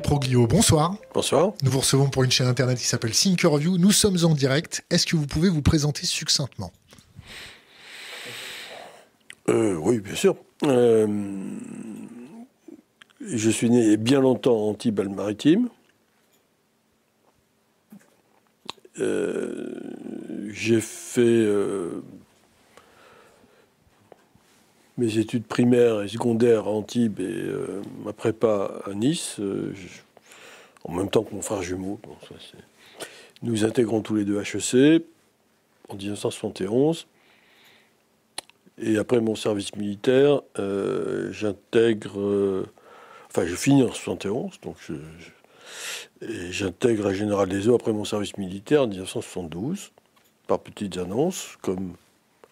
Proglio, bonsoir. Bonsoir. Nous vous recevons pour une chaîne internet qui s'appelle Thinkerview. Nous sommes en direct. Est-ce que vous pouvez vous présenter succinctement? Euh, Oui, bien sûr. Euh, je suis né bien longtemps en Antibes-Maritime. Euh, j'ai fait mes études primaires et secondaires à Antibes et euh, ma prépa à Nice, euh, en même temps que mon frère jumeau. Nous intégrons tous les deux HEC en 1971. Et après mon service militaire, euh, j'intègre. enfin, je finis en 71, donc j'intègre la Générale des Eaux après mon service militaire en 1972, par petites annonces, comme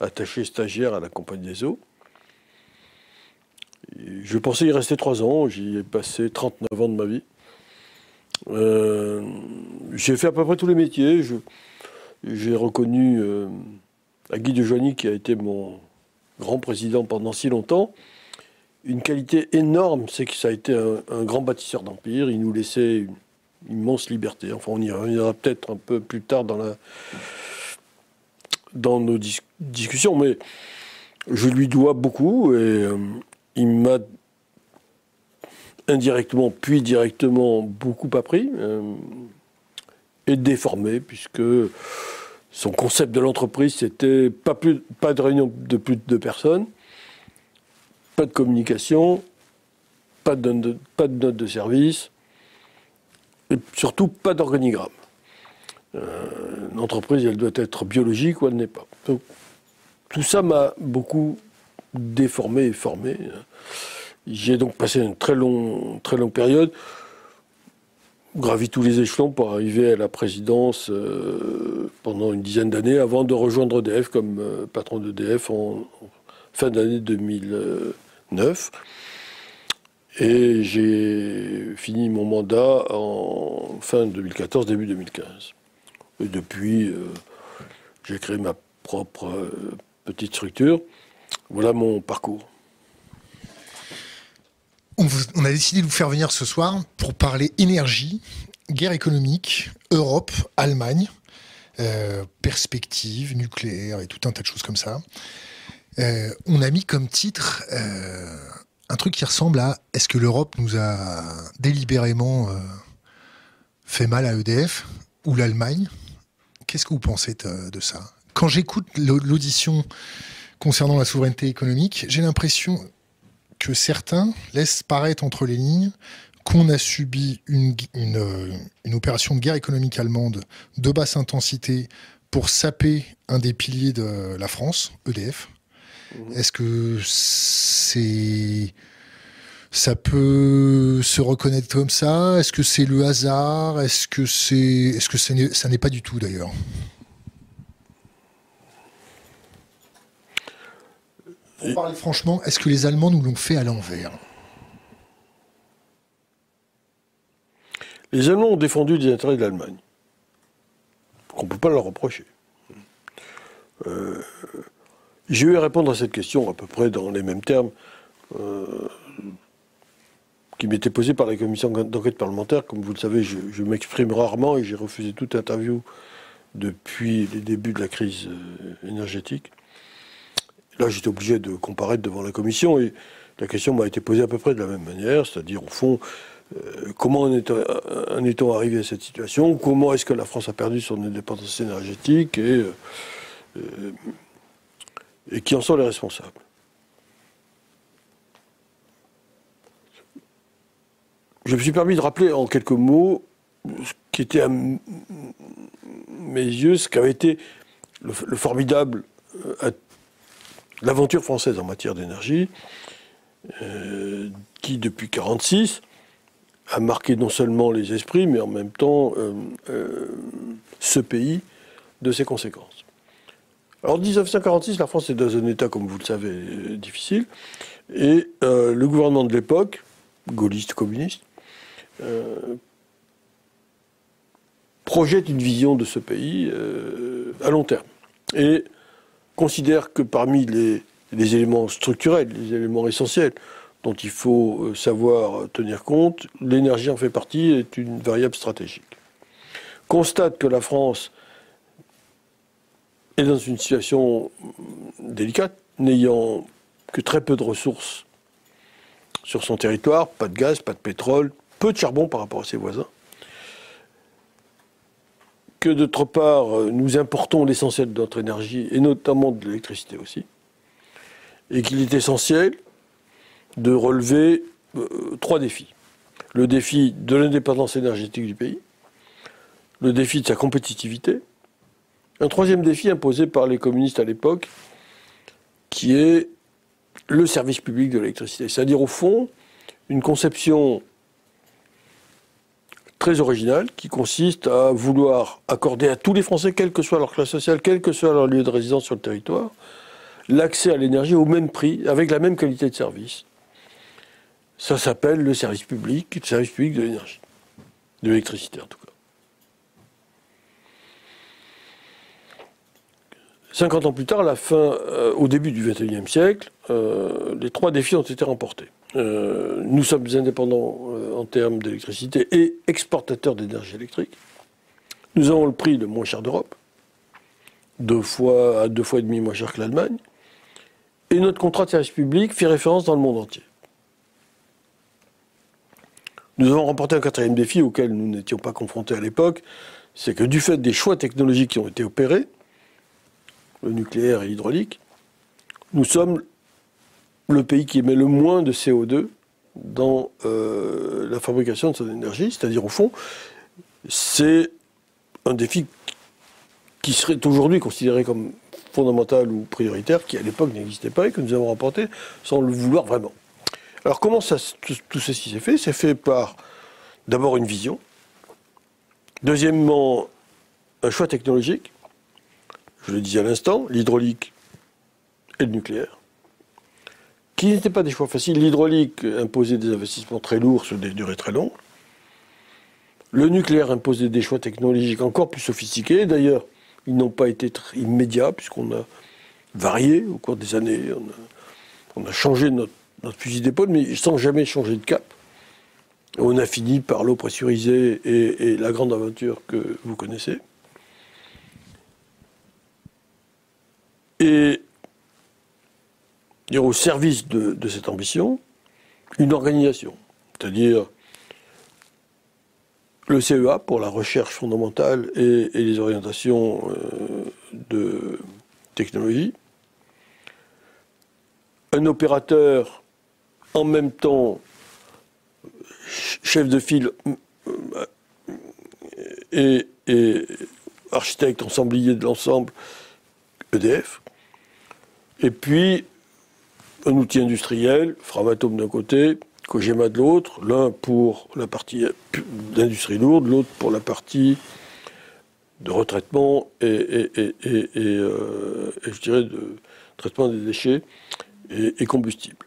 attaché stagiaire à la Compagnie des Eaux. Je pensais y rester trois ans, j'y ai passé 39 ans de ma vie. Euh, j'ai fait à peu près tous les métiers. j'ai reconnu euh, Guy de Joigny, qui a été mon grand président pendant si longtemps, une qualité énorme, c'est que ça a été un, grand bâtisseur d'empire. Il nous laissait une immense liberté. Enfin, on y reviendra peut-être un peu plus tard dans nos discussions, mais je lui dois beaucoup et euh, il m'a indirectement puis directement beaucoup appris euh, et déformé, puisque son concept de l'entreprise, c'était pas, pas de réunion de plus de deux personnes, pas de communication, pas de, pas de note de service, et surtout pas d'organigramme. Euh, l'entreprise, elle doit être biologique ou elle n'est pas. Tout ça m'a beaucoup déformé et formé. J'ai donc passé une très, long, très longue période, gravi tous les échelons pour arriver à la présidence euh, pendant une dizaine d'années avant de rejoindre EDF comme euh, patron d'EDF en, fin d'année 2009. Et j'ai fini mon mandat en fin 2014, début 2015. Et depuis, euh, j'ai créé ma propre petite structure. Voilà mon parcours. On, a décidé de vous faire venir ce soir pour parler énergie, guerre économique, Europe, Allemagne, euh, perspective nucléaire et tout un tas de choses comme ça. Euh, on a mis comme titre euh, un truc qui ressemble à Est-ce que l'Europe nous a délibérément fait mal à EDF ou l'Allemagne? Qu'est-ce que vous pensez de ça? Quand j'écoute l'audition concernant la souveraineté économique, j'ai l'impression que certains laissent paraître entre les lignes qu'on a subi une, euh, une, opération de guerre économique allemande de basse intensité pour saper un des piliers de la France, EDF. Mmh. Est-ce que c'est ça peut se reconnaître comme ça? Est-ce que c'est le hasard? Est-ce que c'est est-ce que ça n'est pas du tout d'ailleurs? Pour parler franchement, est-ce que les Allemands nous l'ont fait à l'envers? Les Allemands ont défendu les intérêts de l'Allemagne. On ne peut pas leur reprocher. J'ai eu à répondre à cette question à peu près dans les mêmes termes euh, qui m'étaient posés par la commission d'enquête parlementaire. Comme vous le savez, je, je m'exprime rarement et j'ai refusé toute interview depuis les débuts de la crise euh, énergétique. Là, j'étais obligé de comparaître devant la commission et la question m'a été posée à peu près de la même manière, c'est-à-dire au fond, euh, comment en est-on arrivé à cette situation? Comment est-ce que la France a perdu son indépendance énergétique et, euh, euh, et qui en sont les responsables? Je me suis permis de rappeler en quelques mots ce qui était à mes yeux, ce qu'avait été le, le formidable l'aventure française en matière d'énergie, euh, qui depuis 1946 a marqué non seulement les esprits, mais en même temps euh, euh, ce pays de ses conséquences. Alors en 1946, la France est dans un état, comme vous le savez, difficile, et le gouvernement de l'époque, gaulliste communiste, projette une vision de ce pays à long terme. Considère que parmi les, éléments structurels, les éléments essentiels dont il faut euh, savoir tenir compte. L'énergie en fait partie, est une variable stratégique. Constate que la France est dans une situation délicate, n'ayant que très peu de ressources sur son territoire, pas de gaz, pas de pétrole, peu de charbon par rapport à ses voisins. Que d'autre part, nous importons l'essentiel de notre énergie, et notamment de l'électricité aussi. Et qu'il est essentiel de relever euh, trois défis. Le défi de l'indépendance énergétique du pays, le défi de sa compétitivité, un troisième défi imposé par les communistes à l'époque, qui est le service public de l'électricité. C'est-à-dire, au fond, une conception très originale qui consiste à vouloir accorder à tous les Français, quelle que soit leur classe sociale, quel que soit leur lieu de résidence sur le territoire, l'accès à l'énergie au même prix, avec la même qualité de service. Ça s'appelle le service public, le service public de l'énergie, de l'électricité en tout cas. 50 ans plus tard, la fin, euh, au début du XXIe siècle, euh, les trois défis ont été remportés. Euh, nous sommes indépendants en termes d'électricité et exportateurs d'énergie électrique. Nous avons le prix le moins cher d'Europe, deux fois à deux fois et demi moins cher que l'Allemagne. Et notre contrat de service public fait référence dans le monde entier. Nous avons remporté un quatrième défi auquel nous n'étions pas confrontés à l'époque, c'est que du fait des choix technologiques qui ont été opérés, le nucléaire et l'hydraulique, nous sommes le pays qui émet le moins de CO2 dans euh, la fabrication de son énergie. C'est-à-dire, au fond, c'est un défi qui serait aujourd'hui considéré comme fondamental ou prioritaire, qui à l'époque n'existait pas et que nous avons remporté sans le vouloir vraiment. Alors comment ça, tout, tout ceci s'est fait? C'est fait par d'abord une vision, deuxièmement un choix technologique, je le disais à l'instant, l'hydraulique et le nucléaire, qui n'étaient pas des choix faciles. L'hydraulique imposait des investissements très lourds sur des durées très longues. Le nucléaire imposait des choix technologiques encore plus sophistiqués. D'ailleurs, ils n'ont pas été immédiats, puisqu'on a varié au cours des années. On a, changé notre, fusil d'épaule, mais sans jamais changer de cap. On a fini par l'eau pressurisée et la grande aventure que vous connaissez. et au service de, cette ambition, une organisation, c'est-à-dire le CEA pour la recherche fondamentale et, les orientations euh, de technologie, un opérateur en même temps chef de file euh, et, architecte ensemblier de l'ensemble EDF, et puis, un outil industriel, Framatome d'un côté, Kojima de l'autre, l'un pour la partie d'industrie lourde, l'autre pour la partie de retraitement et, euh, je dirais de traitement des déchets et, combustibles.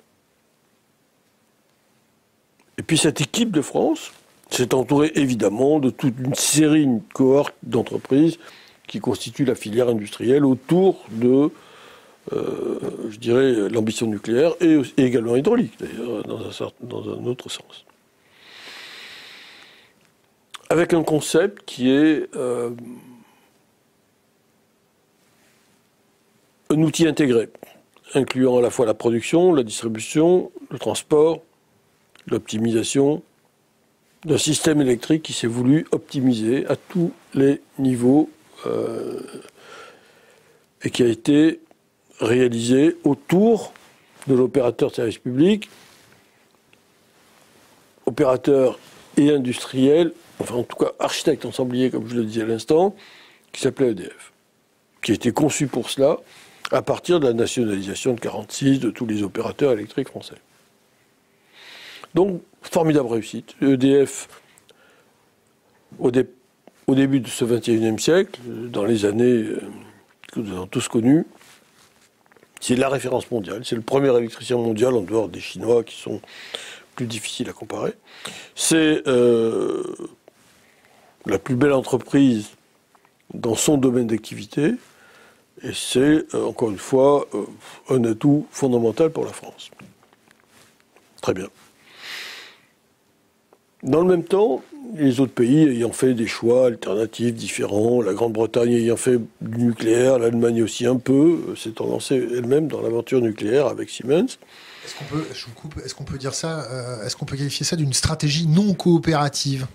Et puis cette équipe de France s'est entourée évidemment de toute une série, une cohorte d'entreprises qui constituent la filière industrielle autour de je dirais, l'ambition nucléaire et, également hydraulique, d'ailleurs, dans un, dans un autre sens. Avec un concept qui est euh, un outil intégré, incluant à la fois la production, la distribution, le transport, l'optimisation d'un système électrique qui s'est voulu optimiser à tous les niveaux euh, et qui a été réalisé autour de l'opérateur de service public, opérateur et industriel, enfin en tout cas architecte ensemblier, comme je le disais à l'instant, qui s'appelait EDF, qui a été conçu pour cela à partir de la nationalisation de 46 de tous les opérateurs électriques français. Donc, formidable réussite. EDF, au, début de ce 21e siècle, dans les années euh, que nous avons tous connues, c'est la référence mondiale. C'est le premier électricien mondial en dehors des Chinois qui sont plus difficiles à comparer. C'est euh, la plus belle entreprise dans son domaine d'activité. Et c'est, euh, encore une fois, euh, un atout fondamental pour la France. Très bien. Dans le même temps, les autres pays ayant fait des choix alternatifs différents, la Grande-Bretagne ayant fait du nucléaire, l'Allemagne aussi un peu, s'est lancée elle-même dans l'aventure nucléaire avec Siemens. Est-ce qu'on peut, je vous coupe, est-ce qu'on peut dire ça, euh, est-ce qu'on peut qualifier ça d'une stratégie non coopérative,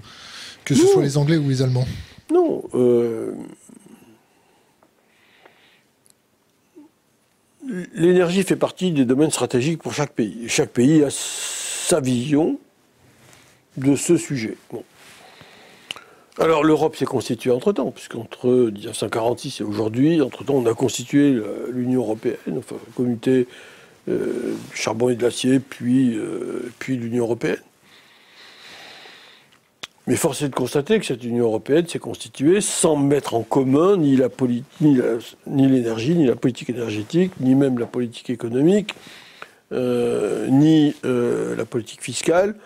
que ce soit les Anglais ou les Allemands? Non. Euh, l'énergie fait partie des domaines stratégiques pour chaque pays. Chaque pays a sa vision de ce sujet. Alors l'Europe s'est constituée entre-temps, puisqu'entre 1946 et aujourd'hui, entre-temps, on a constitué l'Union européenne, enfin la communauté euh, charbon et de l'acier, puis, euh, puis l'Union européenne. Mais force est de constater que cette Union européenne s'est constituée sans mettre en commun ni l'énergie, ni, la politique énergétique, ni même la politique économique, euh, ni la politique fiscale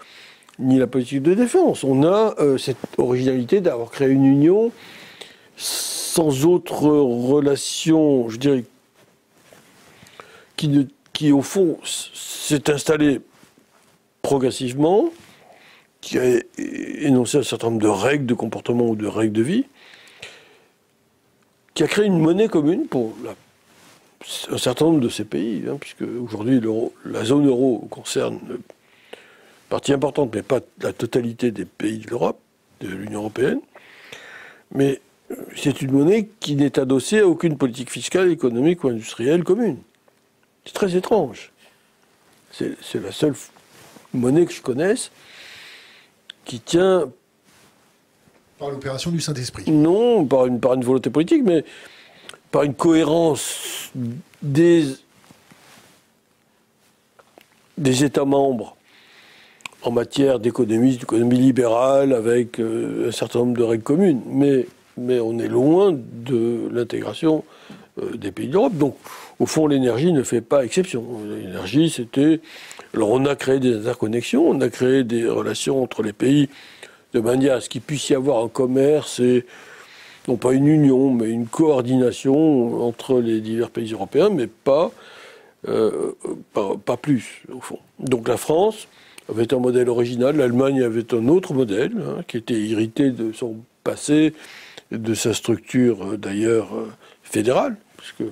ni la politique de défense. On a euh, cette originalité d'avoir créé une union sans autre relation, je dirais, qui, qui au fond s'est installée progressivement, qui a énoncé un certain nombre de règles de comportement ou de règles de vie, qui a créé une monnaie commune pour un certain nombre de ces pays, hein, puisque aujourd'hui la zone euro concerne partie importante, mais pas la totalité des pays de l'Europe, de l'Union européenne. Mais euh, c'est une monnaie qui n'est adossée à aucune politique fiscale, économique ou industrielle commune. C'est très étrange. C'est la seule monnaie que je connaisse qui tient. Par l'opération du Saint-Esprit Non, par une, par une volonté politique, mais par une cohérence des, des États membres en matière d'économie, d'économie libérale, avec euh, un certain nombre de règles communes. Mais, mais on est loin de l'intégration euh, des pays d'Europe. Donc, au fond, l'énergie ne fait pas exception. L'énergie, c'était. Alors, on a créé des interconnexions, on a créé des relations entre les pays de manière à ce qu'il puisse y avoir un commerce et, non pas une union, mais une coordination entre les divers pays européens, mais pas, euh, pas, pas, plus, au fond. Donc, la France avait un modèle original, l'Allemagne avait un autre modèle, hein, qui était hérité de son passé, de sa structure euh, d'ailleurs euh, fédérale, puisque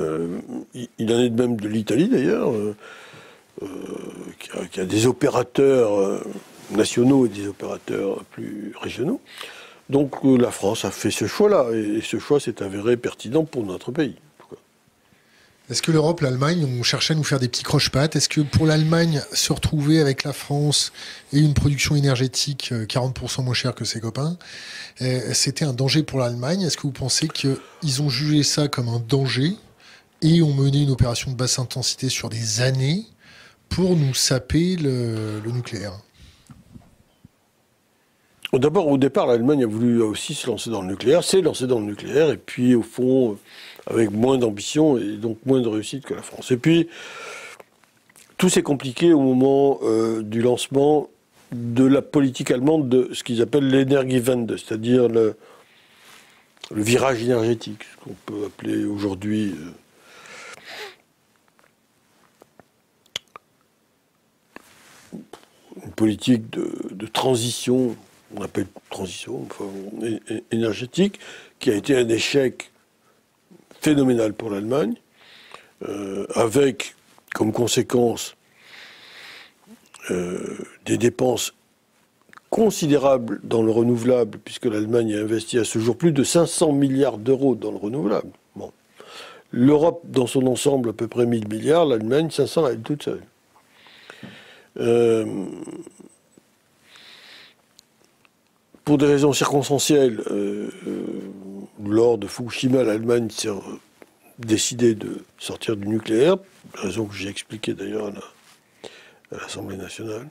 euh, il en est de même de l'Italie d'ailleurs, qui, a des opérateurs nationaux et des opérateurs plus régionaux. Donc la France a fait ce choix-là, et ce choix s'est avéré pertinent pour notre pays. Est-ce que l'Europe, l'Allemagne ont cherché à nous faire des petits croche-pattes? Est-ce que pour l'Allemagne, se retrouver avec la France et une production énergétique 40% euh, moins chère que ses copains, euh, c'était un danger pour l'Allemagne? Est-ce que vous pensez qu'ils ont jugé ça comme un danger et ont mené une opération de basse intensité sur des années pour nous saper le, nucléaire? D'abord, au départ, l'Allemagne a voulu aussi se lancer dans le nucléaire, s'est lancée dans le nucléaire, et puis au fond, avec moins d'ambition et donc moins de réussite que la France. Et puis, tout s'est compliqué au moment euh, du lancement de la politique allemande de ce qu'ils appellent l'Energiewende, c'est-à-dire le, virage énergétique, ce qu'on peut appeler aujourd'hui euh, une politique de, transition, on appelle transition énergétique, qui a été un échec phénoménal pour l'Allemagne, euh, avec comme conséquence euh, des dépenses considérables dans le renouvelable, puisque l'Allemagne a investi à ce jour plus de 500 milliards d'euros dans le renouvelable. Bon. L'Europe, dans son ensemble, à peu près 1000 milliards, l'Allemagne, 500, elle toute seule. Euh, pour des raisons circonstancielles, lors de Fukushima, l'Allemagne s'est décidée de sortir du nucléaire, raison que j'ai expliquée d'ailleurs à l'Assemblée nationale.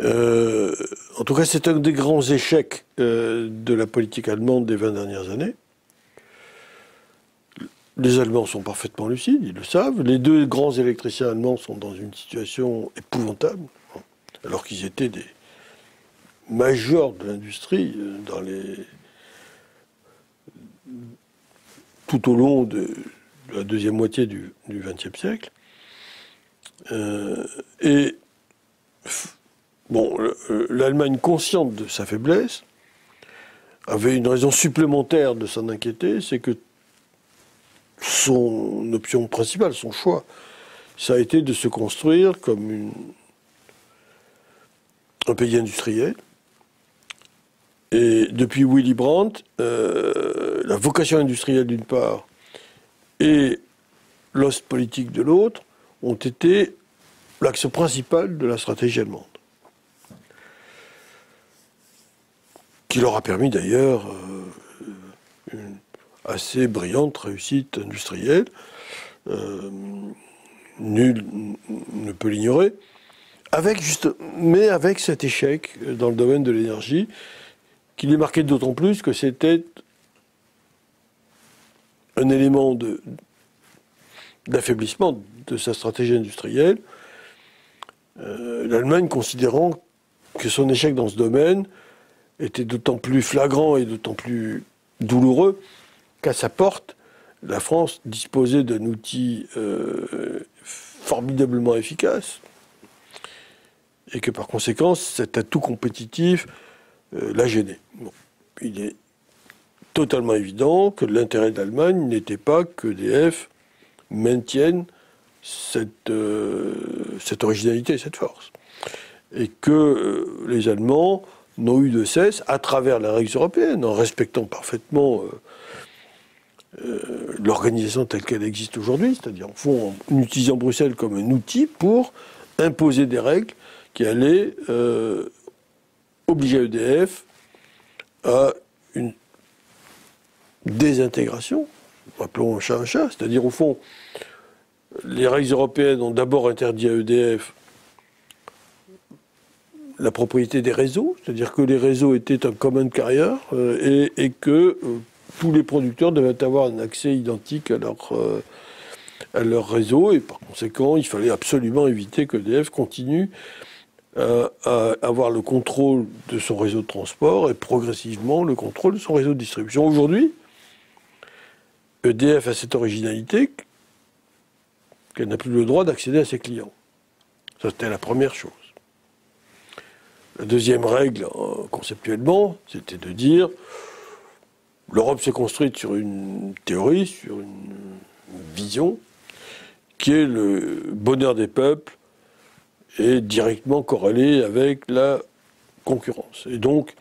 Euh, en tout cas, c'est un des grands échecs euh, de la politique allemande des 20 dernières années. Les Allemands sont parfaitement lucides, ils le savent. Les deux grands électriciens allemands sont dans une situation épouvantable, alors qu'ils étaient des majors de l'industrie euh, dans les tout au long de, la deuxième moitié du XXe siècle. et bon, l'Allemagne consciente de sa faiblesse avait une raison supplémentaire de s'en inquiéter, c'est que son option principale, son choix, ça a été de se construire comme un pays industriel. Et depuis Willy Brandt, euh, la vocation industrielle d'une part et l'ost politique de l'autre ont été l'axe principal de la stratégie allemande. Qui leur a permis d'ailleurs euh, une assez brillante réussite industrielle. Euh, nul ne peut l'ignorer. Mais avec cet échec dans le domaine de l'énergie, qui les marqué d'autant plus que c'était un élément d'affaiblissement de sa stratégie industrielle. Euh, L'Allemagne considérant que son échec dans ce domaine était d'autant plus flagrant et d'autant plus douloureux qu'à sa porte, la France disposait d'un outil euh, formidablement efficace et que par conséquent, cet atout compétitif euh, l'a gêné. Il est totalement évident que l'intérêt d'Allemagne n'était pas que DF maintienne cette, euh, cette originalité, cette force. Et que euh, les Allemands n'ont eu de cesse, à travers les règles européennes, en respectant parfaitement l'organisation telle qu'elle existe aujourd'hui, c'est-à-dire en, en utilisant Bruxelles comme un outil pour imposer des règles qui allait euh, obliger EDF à une désintégration, appelons un chat un chat, c'est-à-dire au fond, les règles européennes ont d'abord interdit à EDF la propriété des réseaux, c'est-à-dire que les réseaux étaient un common carrier euh, et, que euh, tous les producteurs devaient avoir un accès identique à leur, à leur réseau et par conséquent il fallait absolument éviter que EDF continue euh, à avoir le contrôle de son réseau de transport et progressivement le contrôle de son réseau de distribution. Aujourd'hui, EDF a cette originalité qu'elle n'a plus le droit d'accéder à ses clients. Ça, c'était la première chose. La deuxième règle, euh, conceptuellement, c'était de dire l'Europe s'est construite sur une théorie, sur une vision, qui est le bonheur des peuples est directement corrélé avec la concurrence. Et donc,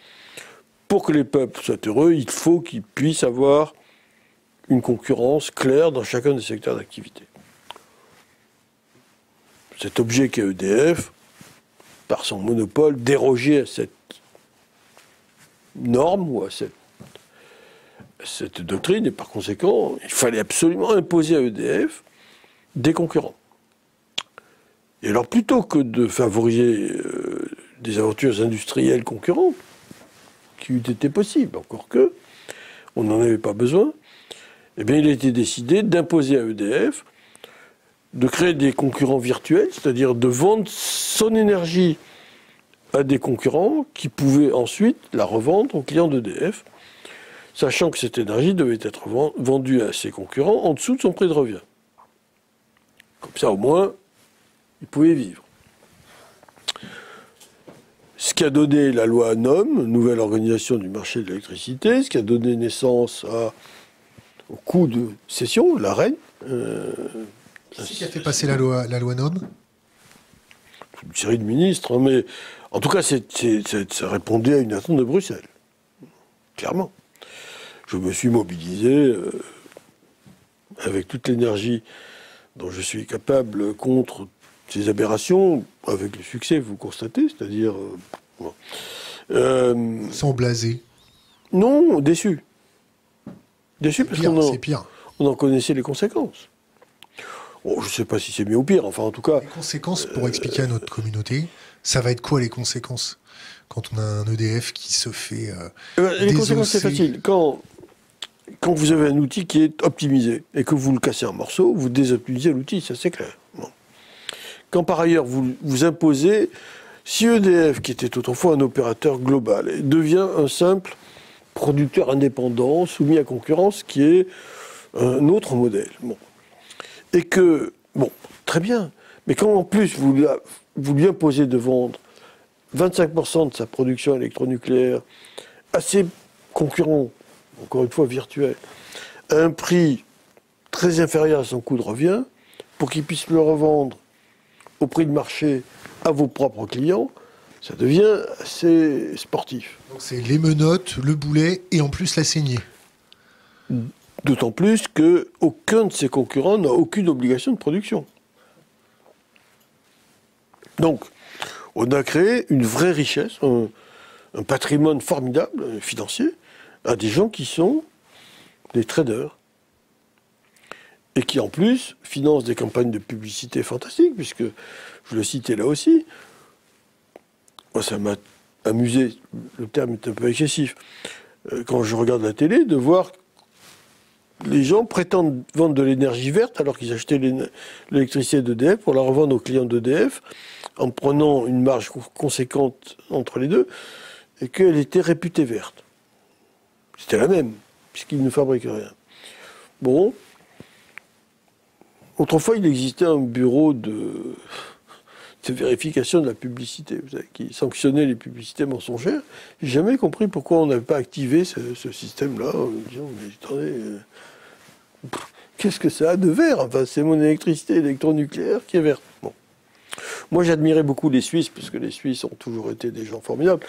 pour que les peuples soient heureux, il faut qu'ils puissent avoir une concurrence claire dans chacun des secteurs d'activité. Cet objet qu'est EDF, par son monopole, dérogeait à cette norme ou à cette doctrine, et par conséquent, il fallait absolument imposer à EDF des concurrents. Et alors, plutôt que de favoriser euh, des aventures industrielles concurrentes, qui eût été possible, encore que, on n'en avait pas besoin, eh bien, il a été décidé d'imposer à EDF de créer des concurrents virtuels, c'est-à-dire de vendre son énergie à des concurrents qui pouvaient ensuite la revendre aux clients d'EDF, sachant que cette énergie devait être vendue à ses concurrents en dessous de son prix de revient. Comme ça, au moins, ils pouvaient vivre. Ce qui a donné la loi NOM, nouvelle organisation du marché de l'électricité, ce qui a donné naissance au coup de cession, la reine. Euh, qui a fait passer la loi, la loi NOM Une série de ministres, hein, mais en tout cas, ça répondait à une attente de Bruxelles. Clairement. Je me suis mobilisé euh, avec toute l'énergie dont je suis capable contre ces aberrations, avec le succès, vous constatez, c'est-à-dire. Euh, euh, Sans blaser. Non, déçu. Déçu parce qu'on en, on en connaissait les conséquences. je ne sais pas si c'est mieux ou pire, enfin en tout cas. Les conséquences, pour expliquer à notre communauté, ça va être quoi les conséquences quand on a un EDF qui se fait. Euh, eh ben, les conséquences, c'est facile. Quand, quand vous avez un outil qui est optimisé et que vous le cassez en morceaux, vous désoptimisez l'outil, ça c'est clair. Quand par ailleurs vous, vous imposez, si EDF, qui était autrefois un opérateur global, devient un simple producteur indépendant, soumis à concurrence, qui est un autre modèle. Bon. Et que, bon, très bien, Mais quand en plus vous, vous lui imposez de vendre 25% de sa production électronucléaire à ses concurrents, encore une fois virtuels, à un prix très inférieur à son coût de revient, pour qu'il puisse le revendre au prix de marché à vos propres clients, ça devient assez sportif. Donc c'est les menottes, le boulet et en plus la saignée. D'autant plus qu'aucun de ses concurrents n'a aucune obligation de production. Donc, on a créé une vraie richesse, un, patrimoine formidable euh, financier, à des gens qui sont des traders. Et qui en plus financent des campagnes de publicité fantastiques, puisque je le citais là aussi. Moi, ça m'a amusé, le terme est un peu excessif, euh, quand je regarde la télé, de voir les gens prétendent vendre de l'énergie verte alors qu'ils achetaient l'électricité d'EDF pour la revendre aux clients d'EDF en prenant une marge conséquente entre les deux et qu'elle était réputée verte. C'était la même, puisqu'ils ne fabriquaient rien. Bon. Autrefois, il existait un bureau de, vérification de la publicité, qui sanctionnait les publicités mensongères. J'ai jamais compris pourquoi on n'avait pas activé ce, système-là en disant, mais attendez, euh, qu'est-ce que ça a de vert? Enfin, c'est mon électricité électronucléaire qui est verte. Bon. Moi, j'admirais beaucoup les Suisses, parce que les Suisses ont toujours été des gens formidables.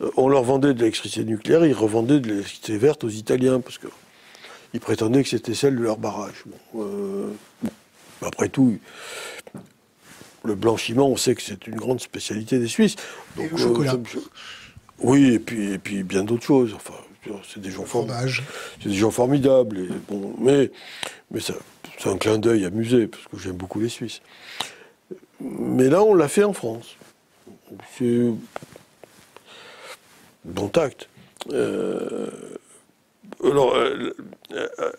Euh, on leur vendait de l'électricité nucléaire, ils revendaient de l'électricité verte aux Italiens, parce qu'ils prétendaient que c'était celle de leur barrage. Euh, après tout, le blanchiment, on sait que c'est une grande spécialité des Suisses. Donc, le chocolat. oui, et puis, et puis bien d'autres choses. Enfin, c'est des gens formidables. C'est des gens formidables. Et bon, mais mais c'est un clin d'œil amusé, parce que j'aime beaucoup les Suisses. Mais là, on l'a fait en France. C'est bon tact. Euh, alors, euh, euh,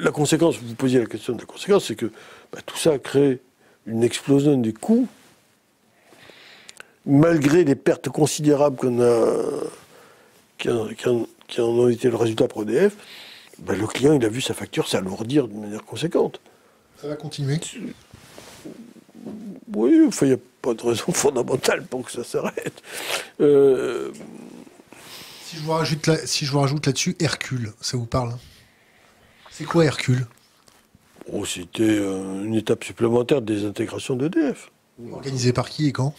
la conséquence, vous posiez la question de la conséquence, c'est que bah, tout ça crée une explosion des coûts, malgré les pertes considérables qu'on a, qui, en, ont été le résultat pour EDF, bah, le client il a vu sa facture s'alourdir de manière conséquente. Ça va continuer? Oui, il n'y a pas de raison fondamentale pour que ça s'arrête. Euh, si je vous rajoute, là, si rajoute là-dessus Hercule, ça vous parle? C'est quoi Hercule? Oh, C'était euh, une étape supplémentaire de désintégration d'EDF. Organisé par qui et quand?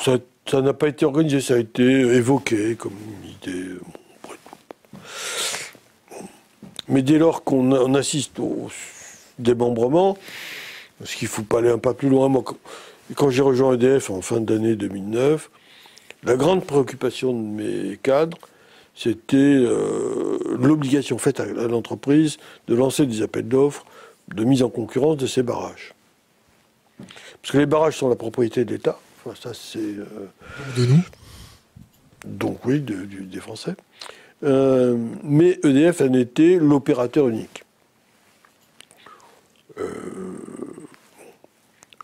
Ça n'a pas été organisé, ça a été évoqué comme une idée. Mais dès lors qu'on assiste au démembrement, parce qu'il ne faut pas aller un pas plus loin. Moi, quand j'ai rejoint EDF en fin d'année 2009, la grande préoccupation de mes cadres, c'était euh, l'obligation faite à, l'entreprise de lancer des appels d'offres de mise en concurrence de ces barrages. Parce que les barrages sont la propriété de l'État. Enfin, ça, c'est. Euh, de nous Donc, oui, des Français. Euh, mais EDF en était l'opérateur unique.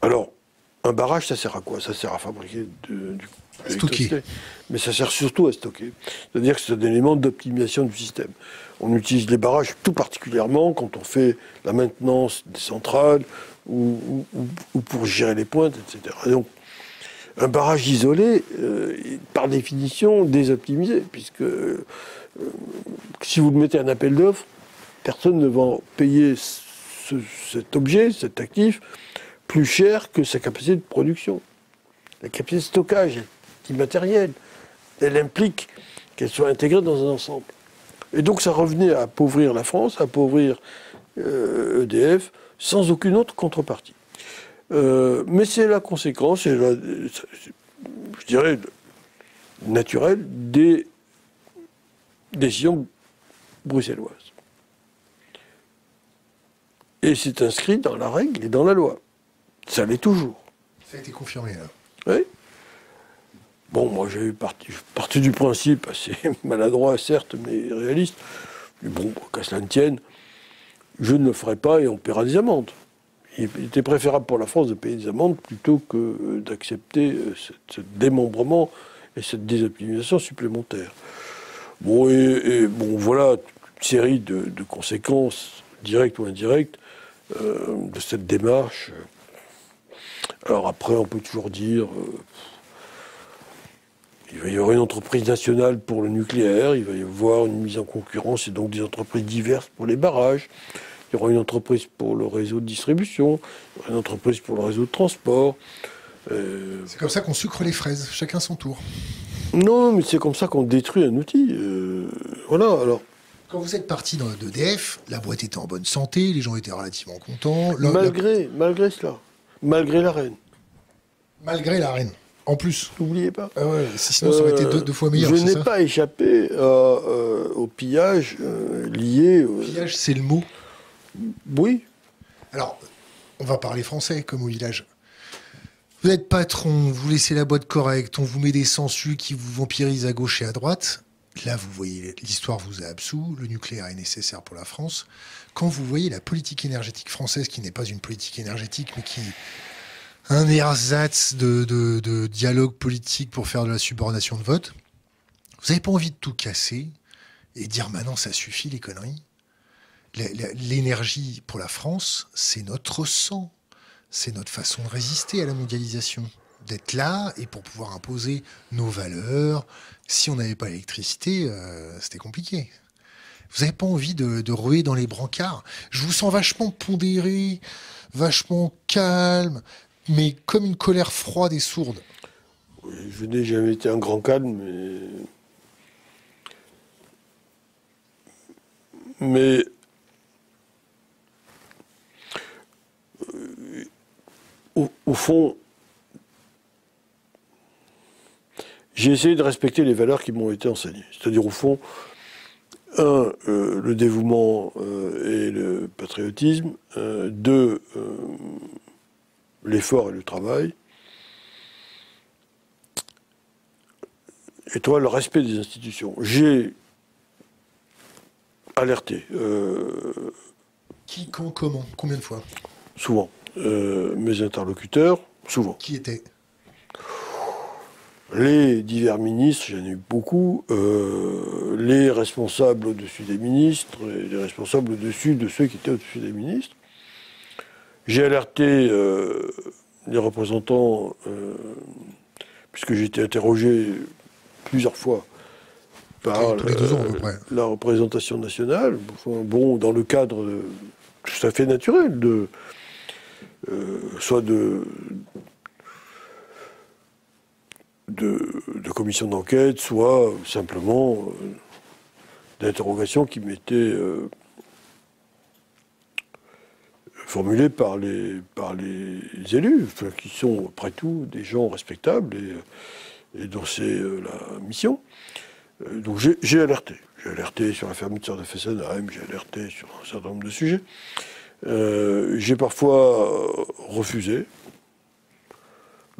Alors, un barrage, ça sert à quoi? Ça sert à fabriquer du stocker. Mais ça sert surtout à stocker. C'est-à-dire que c'est un élément d'optimisation du système. On utilise les barrages tout particulièrement quand on fait la maintenance des centrales ou, pour gérer les pointes, etc. donc, un barrage isolé, euh, par définition, désoptimisé, puisque euh, si vous mettez un appel d'offres, personne ne va payer cet objet, cet actif, plus cher que sa capacité de production. La capacité de stockage est immatérielle. Elle implique qu'elle soit intégrée dans un ensemble. Et donc ça revenait à appauvrir la France, à appauvrir EDF, euh, e sans aucune autre contrepartie. Euh, mais c'est la conséquence, je dirais, naturelle des décisions bruxelloises. Et c'est inscrit dans la règle et dans la loi. Ça l'est toujours. Ça a été confirmé. Oui. Bon, moi j'ai parti, parti du principe, assez maladroit certes, mais réaliste. Mais bon, qu'à cela ne tienne, je ne le ferai pas et on paiera des amendes. Il était préférable pour la France de payer des amendes plutôt que d'accepter euh, ce démembrement et cette désoptimisation supplémentaire. Bon, et, bon, voilà une série de, de conséquences directes ou indirectes de cette démarche. Alors après, on peut toujours dire, il va y avoir une entreprise nationale pour le nucléaire, il va y avoir une mise en concurrence et donc des entreprises diverses pour les barrages. Il y aura une entreprise pour le réseau de distribution, une entreprise pour le réseau de transport. Euh, c'est comme ça qu'on sucre les fraises, chacun son tour. Non, mais c'est comme ça qu'on détruit un outil. Euh, voilà, alors. Quand vous êtes parti dans d'EDF, la boîte était en bonne santé, les gens étaient relativement contents. malgré, malgré cela, malgré la reine. Malgré la reine. En plus. N'oubliez pas. Ah ouais, sinon, ça aurait été deux, fois meilleur. Je n'ai pas échappé euh, au pillage lié. Pillage, c'est le mot Oui. Alors, on va parler français comme au village. Vous êtes patron, vous laissez la boîte correcte, on vous met des sangsues qui vous vampirisent à gauche et à droite. Là, vous voyez, l'histoire vous a absous, le nucléaire est nécessaire pour la France. Quand vous voyez la politique énergétique française, qui n'est pas une politique énergétique, mais qui un ersatz de, dialogue politique pour faire de la subordination de vote, vous n'avez pas envie de tout casser et dire maintenant ça suffit les conneries L'énergie pour la France, c'est notre sang c'est notre façon de résister à la mondialisation. D'être là et pour pouvoir imposer nos valeurs. Si on n'avait pas l'électricité, euh, c'était compliqué. Vous n'avez pas envie de, de ruer dans les brancards. Je vous sens vachement pondéré, vachement calme, mais comme une colère froide et sourde. je n'ai jamais été un grand calme, mais. Mais au, fond, j'ai essayé de respecter les valeurs qui m'ont été enseignées. C'est-à-dire, au fond, un, euh, le dévouement euh, et le patriotisme. Euh, deux, l'effort et le travail. Et toi, le respect des institutions. J'ai alerté. Qui, quand, comment Combien de fois? Souvent. Euh, mes interlocuteurs, souvent. Qui étaient les divers ministres, j'en ai eu beaucoup, euh, les responsables au-dessus des ministres, et les responsables au-dessus de ceux qui étaient au-dessus des ministres. J'ai alerté euh, les représentants, puisque j'ai été interrogé plusieurs fois par la, représentation nationale, bon, dans le cadre tout à fait naturel de, euh, soit de, de, commission d'enquête, soit simplement euh, d'interrogations qui m'étaient euh, formulées par les, par les élus, qui sont après tout des gens respectables et, dont c'est la mission. donc j'ai alerté. J'ai alerté sur la fermeture de Fessenheim, j'ai alerté sur un certain nombre de sujets. Euh, j'ai parfois euh, refusé,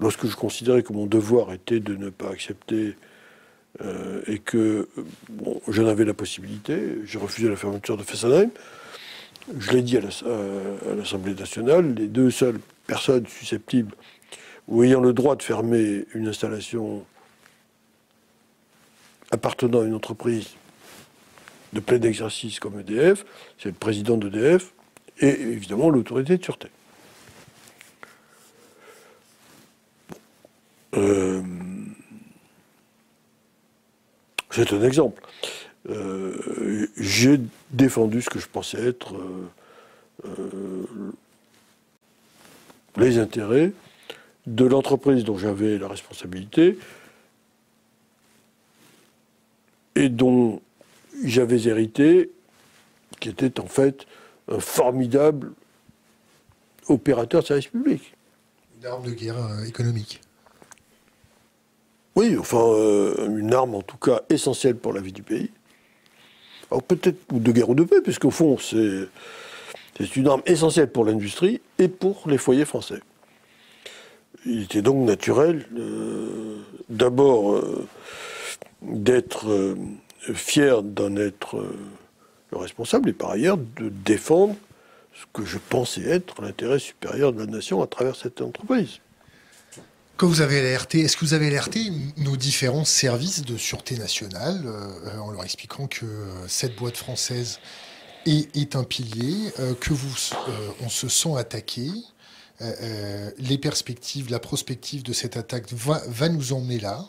lorsque je considérais que mon devoir était de ne pas accepter euh, et que bon, j'en avais la possibilité, j'ai refusé la fermeture de Fessenheim. Je l'ai dit à l'Assemblée nationale, les deux seules personnes susceptibles ou ayant le droit de fermer une installation appartenant à une entreprise de plein exercice comme EDF, c'est le président d'EDF et évidemment l'autorité de sûreté. Euh, c'est un exemple. Euh, j'ai défendu ce que je pensais être euh, les intérêts de l'entreprise dont j'avais la responsabilité et dont j'avais hérité, qui était en fait un formidable opérateur de service public. Une arme de guerre euh, économique. Oui, enfin, euh, une arme en tout cas essentielle pour la vie du pays. Alors peut-être de guerre ou de paix, puisqu'au fond, c'est, une arme essentielle pour l'industrie et pour les foyers français. Il était donc naturel, euh, d'abord, d'être fier d'en être responsable et par ailleurs de défendre ce que je pensais être l'intérêt supérieur de la nation à travers cette entreprise. Quand vous avez alerté, est-ce que vous avez alerté nos différents services de sûreté nationale euh, en leur expliquant que euh, cette boîte française est, un pilier que vous, on se sent attaqué. les perspectives, la prospective de cette attaque va, va nous emmener là.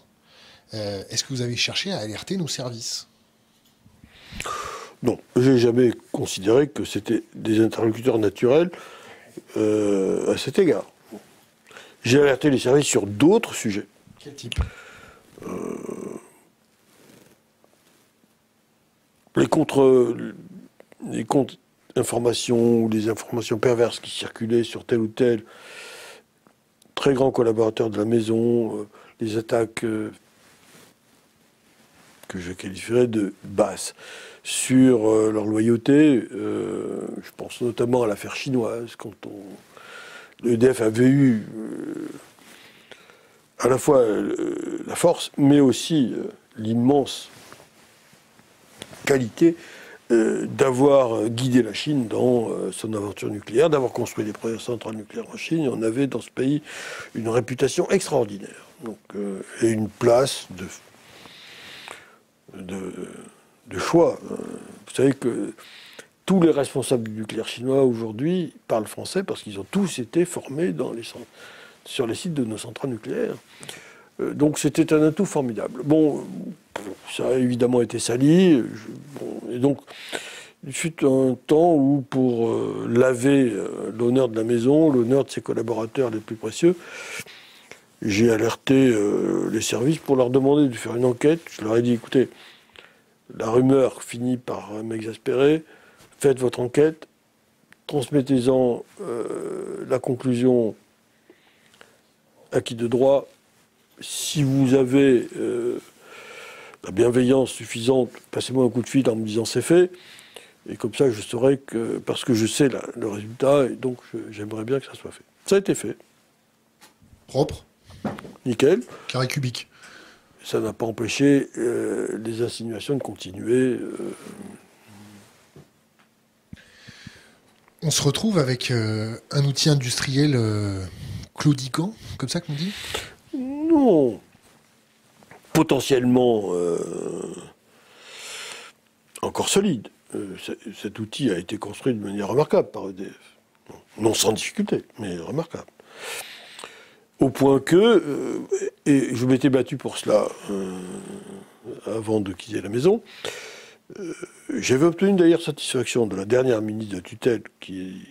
Est-ce que vous avez cherché à alerter nos services? Non, j'ai jamais considéré que c'était des interlocuteurs naturels à cet égard. J'ai alerté les services sur d'autres sujets. Quel type? Euh, les contre les contre informations ou les informations perverses qui circulaient sur tel ou tel très grand collaborateur de la maison, euh, les attaques euh, que je qualifierais de basses sur leur loyauté. je pense notamment à l'affaire chinoise, quand on l'EDF avait eu euh, à la fois euh, la force, mais aussi euh, l'immense qualité d'avoir guidé la Chine dans son aventure nucléaire, d'avoir construit les premières centrales nucléaires en Chine. on avait dans ce pays une réputation extraordinaire. Donc, et une place de, de, de choix. Vous savez que tous les responsables du nucléaire chinois aujourd'hui parlent français parce qu'ils ont tous été formés sur les sites de nos centrales nucléaires. Euh, donc c'était un atout formidable. Bon, ça a évidemment été sali. et donc, il fut un temps où, pour euh, laver euh, l'honneur de la maison, l'honneur de ses collaborateurs les plus précieux, j'ai alerté les services pour leur demander de faire une enquête. Je leur ai dit, écoutez, la rumeur finit par m'exaspérer faites votre enquête, transmettez-en euh, la conclusion à qui de droit. Si vous avez euh, la bienveillance suffisante, passez-moi un coup de fil en me disant c'est fait. Et comme ça, je saurai que, parce que je sais le résultat, et donc j'aimerais bien que ça soit fait. Ça a été fait. Propre Nickel. Carré cubique. Ça n'a pas empêché euh, les insinuations de continuer. On se retrouve avec euh, un outil industriel euh, claudiquant, comme ça qu'on dit? Non. Potentiellement euh, encore solide. cet outil a été construit de manière remarquable par EDF. Non sans difficulté, mais remarquable. Au point que, et je m'étais battu pour cela avant de quitter la maison, euh, j'avais obtenu d'ailleurs satisfaction de la dernière ministre de tutelle qui,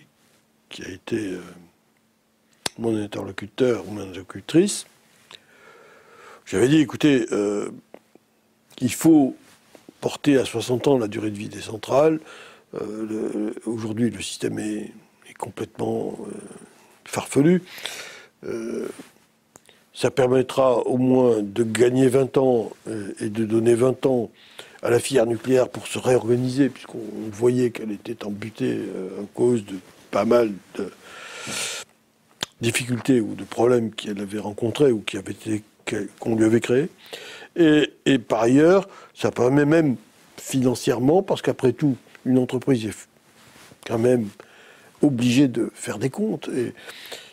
a été euh, mon interlocuteur ou mon interlocutrice. J'avais dit, écoutez, euh, il faut porter à 60 ans la durée de vie des centrales. Aujourd'hui, le système est complètement farfelu. ça permettra au moins de gagner 20 ans et de donner 20 ans à la filière nucléaire pour se réorganiser, puisqu'on voyait qu'elle était embutée euh, à cause de pas mal de difficultés ou de problèmes qu'elle avait rencontrés ou qu'on lui avait créés. Et, et, par ailleurs, ça permet même financièrement, parce qu'après tout, une entreprise est quand même obligée de faire des comptes.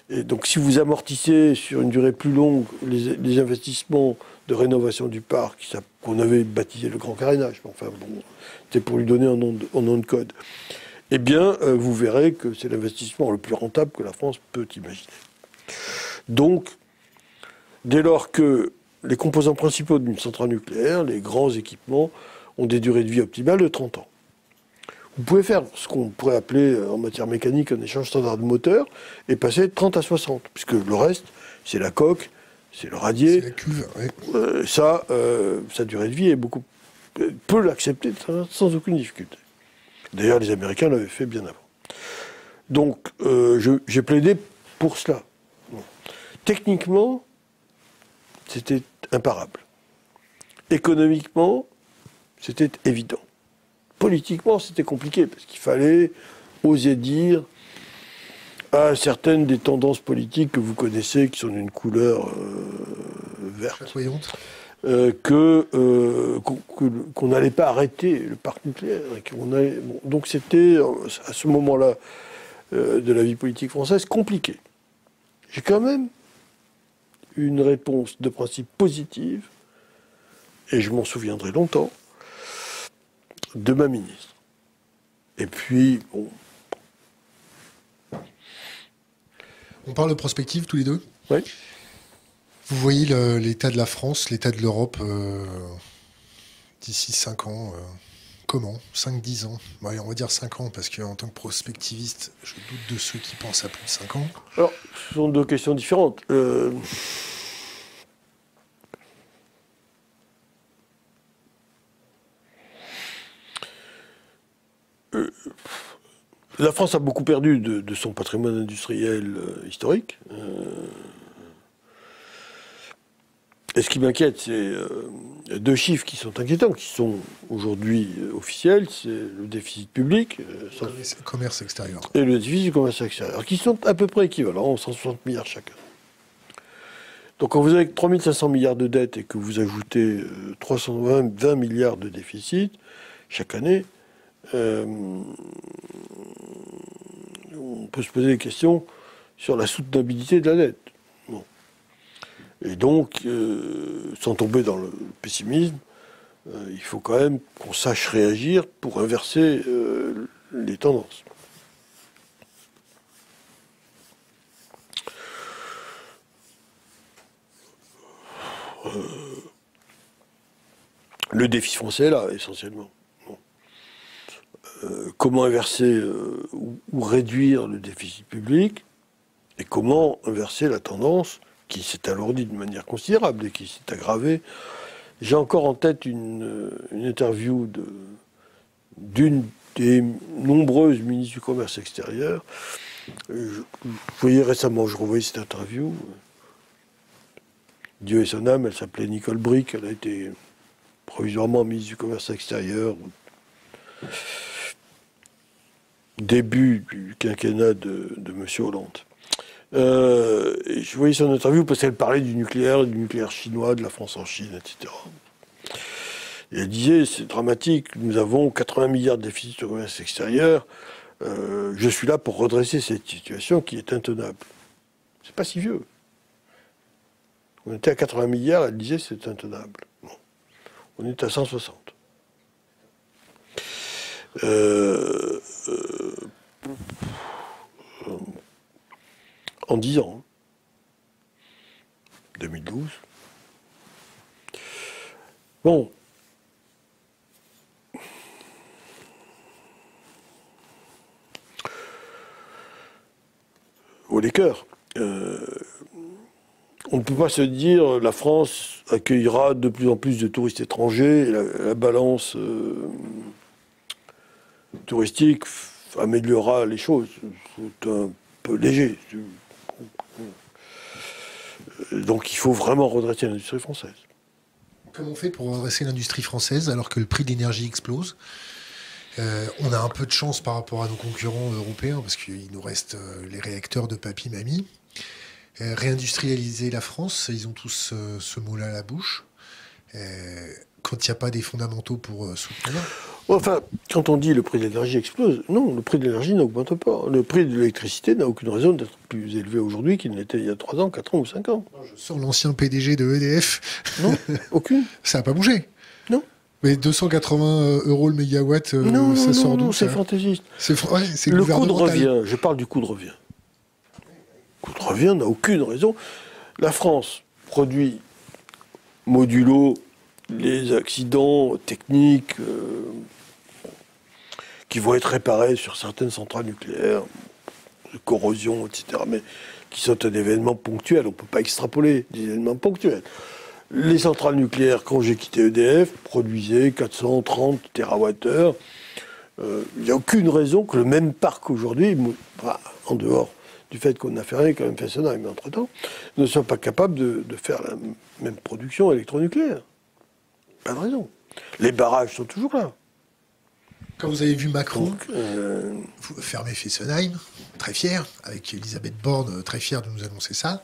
Et, donc, si vous amortissez sur une durée plus longue les investissements de rénovation du parc qu'on avait baptisé le grand carénage. Enfin bon, c'était pour lui donner un nom de, code. Eh bien, euh, vous verrez que c'est l'investissement le plus rentable que la France peut imaginer. Donc, dès lors que les composants principaux d'une centrale nucléaire, les grands équipements, ont des durées de vie optimales de 30 ans. Vous pouvez faire ce qu'on pourrait appeler euh, en matière mécanique un échange standard de moteur et passer de 30 à 60, puisque le reste, c'est la coque, c'est le radier. C'est la cuve, euh, ça, euh, sa durée de vie est beaucoup peut l'accepter sans aucune difficulté. D'ailleurs, les Américains l'avaient fait bien avant. Donc, euh, j'ai plaidé pour cela. Techniquement, c'était imparable. Économiquement, c'était évident. Politiquement, c'était compliqué parce qu'il fallait oser dire à certaines des tendances politiques que vous connaissez, qui sont d'une couleur euh, verte, euh, que euh, qu'on n'allait pas arrêter le parc nucléaire. donc c'était à ce moment-là de la vie politique française compliqué. J'ai quand même une réponse de principe positive, et je m'en souviendrai longtemps, de ma ministre. Et puis, bon. On parle de prospective tous les deux Oui. Vous voyez l'état de la France, l'état de l'Europe euh, d'ici 5 ans euh, Comment 5-10 ans On va dire 5 ans, parce qu'en tant que prospectiviste, je doute de ceux qui pensent à plus de 5 ans. Alors, ce sont deux questions différentes. Euh, la France a beaucoup perdu de, son patrimoine industriel euh, historique. Euh, et ce qui m'inquiète, c'est euh, deux chiffres qui sont inquiétants, qui sont aujourd'hui officiels, c'est le déficit public. le commerce extérieur. Et le déficit du commerce extérieur, qui sont à peu près équivalents, 160 milliards chacun. Donc quand vous avez 3500 milliards de dettes et que vous ajoutez 320 milliards de déficit chaque année, euh, on peut se poser des questions sur la soutenabilité de la dette. Et donc, euh, sans tomber dans le pessimisme, euh, il faut quand même qu'on sache réagir pour inverser les tendances. le défi français, là, essentiellement. Euh, comment inverser euh, ou, réduire le déficit public et comment inverser la tendance qui s'est alourdie de manière considérable et qui s'est aggravée. J'ai encore en tête une, euh, interview d'une des nombreuses ministres du commerce extérieur. Je, voyais récemment, je revoyais cette interview. Dieu et son âme, elle s'appelait Nicole Brick, elle a été provisoirement ministre du commerce extérieur début du quinquennat de, M. Hollande. Euh, je voyais son interview parce qu'elle parlait du nucléaire, du nucléaire chinois, de la France en Chine, etc. Et elle disait, c'est dramatique, nous avons 80 milliards de déficit de commerce extérieur, euh, je suis là pour redresser cette situation qui est intenable. C'est pas si vieux. On était à 80 milliards, elle disait c'est intenable. On est à 160. Euh, euh, en 10 ans. 2012. Bon. Au les cœurs. Euh, on ne peut pas se dire la France accueillera de plus en plus de touristes étrangers, la, balance touristique améliorera les choses. C'est un peu léger. Donc il faut vraiment redresser l'industrie française. Comment on fait pour redresser l'industrie française alors que le prix de l'énergie explose? Euh, on a un peu de chance par rapport à nos concurrents européens parce qu'il nous reste euh, les réacteurs de papy-mamie. Euh, réindustrialiser la France, ils ont tous ce mot-là à la bouche quand il n'y a pas des fondamentaux pour soutenir Enfin, quand on dit le prix de l'énergie explose, non, le prix de l'énergie n'augmente pas. Le prix de l'électricité n'a aucune raison d'être plus élevé aujourd'hui qu'il n'était il y a 3 ans, 4 ans ou 5 ans. Je sors l'ancien PDG de EDF. Non, aucune. ça n'a pas bougé. Non. Mais 280 euros le mégawatt, euh, non, ça sort d'où C'est fantaisiste. C'est le coût de revient, je parle du coût de revient. Le coût de revient n'a aucune raison. La France produit modulo les accidents techniques euh, qui vont être réparés sur certaines centrales nucléaires, corrosion, etc., mais qui sont un événement ponctuel. On ne peut pas extrapoler des événements ponctuels. Les centrales nucléaires, quand j'ai quitté EDF, produisaient 430 TWh. Il n'y a aucune raison que le même parc aujourd'hui, en dehors du fait qu'on a rien, quand même fait ça mais entre-temps, ne soit pas capable de faire la même production électronucléaire. Pas de raison. Les barrages sont toujours là. Quand vous avez vu Macron euh, fermer Fessenheim, très fier, avec Elisabeth Borne, euh, très fier de nous annoncer ça.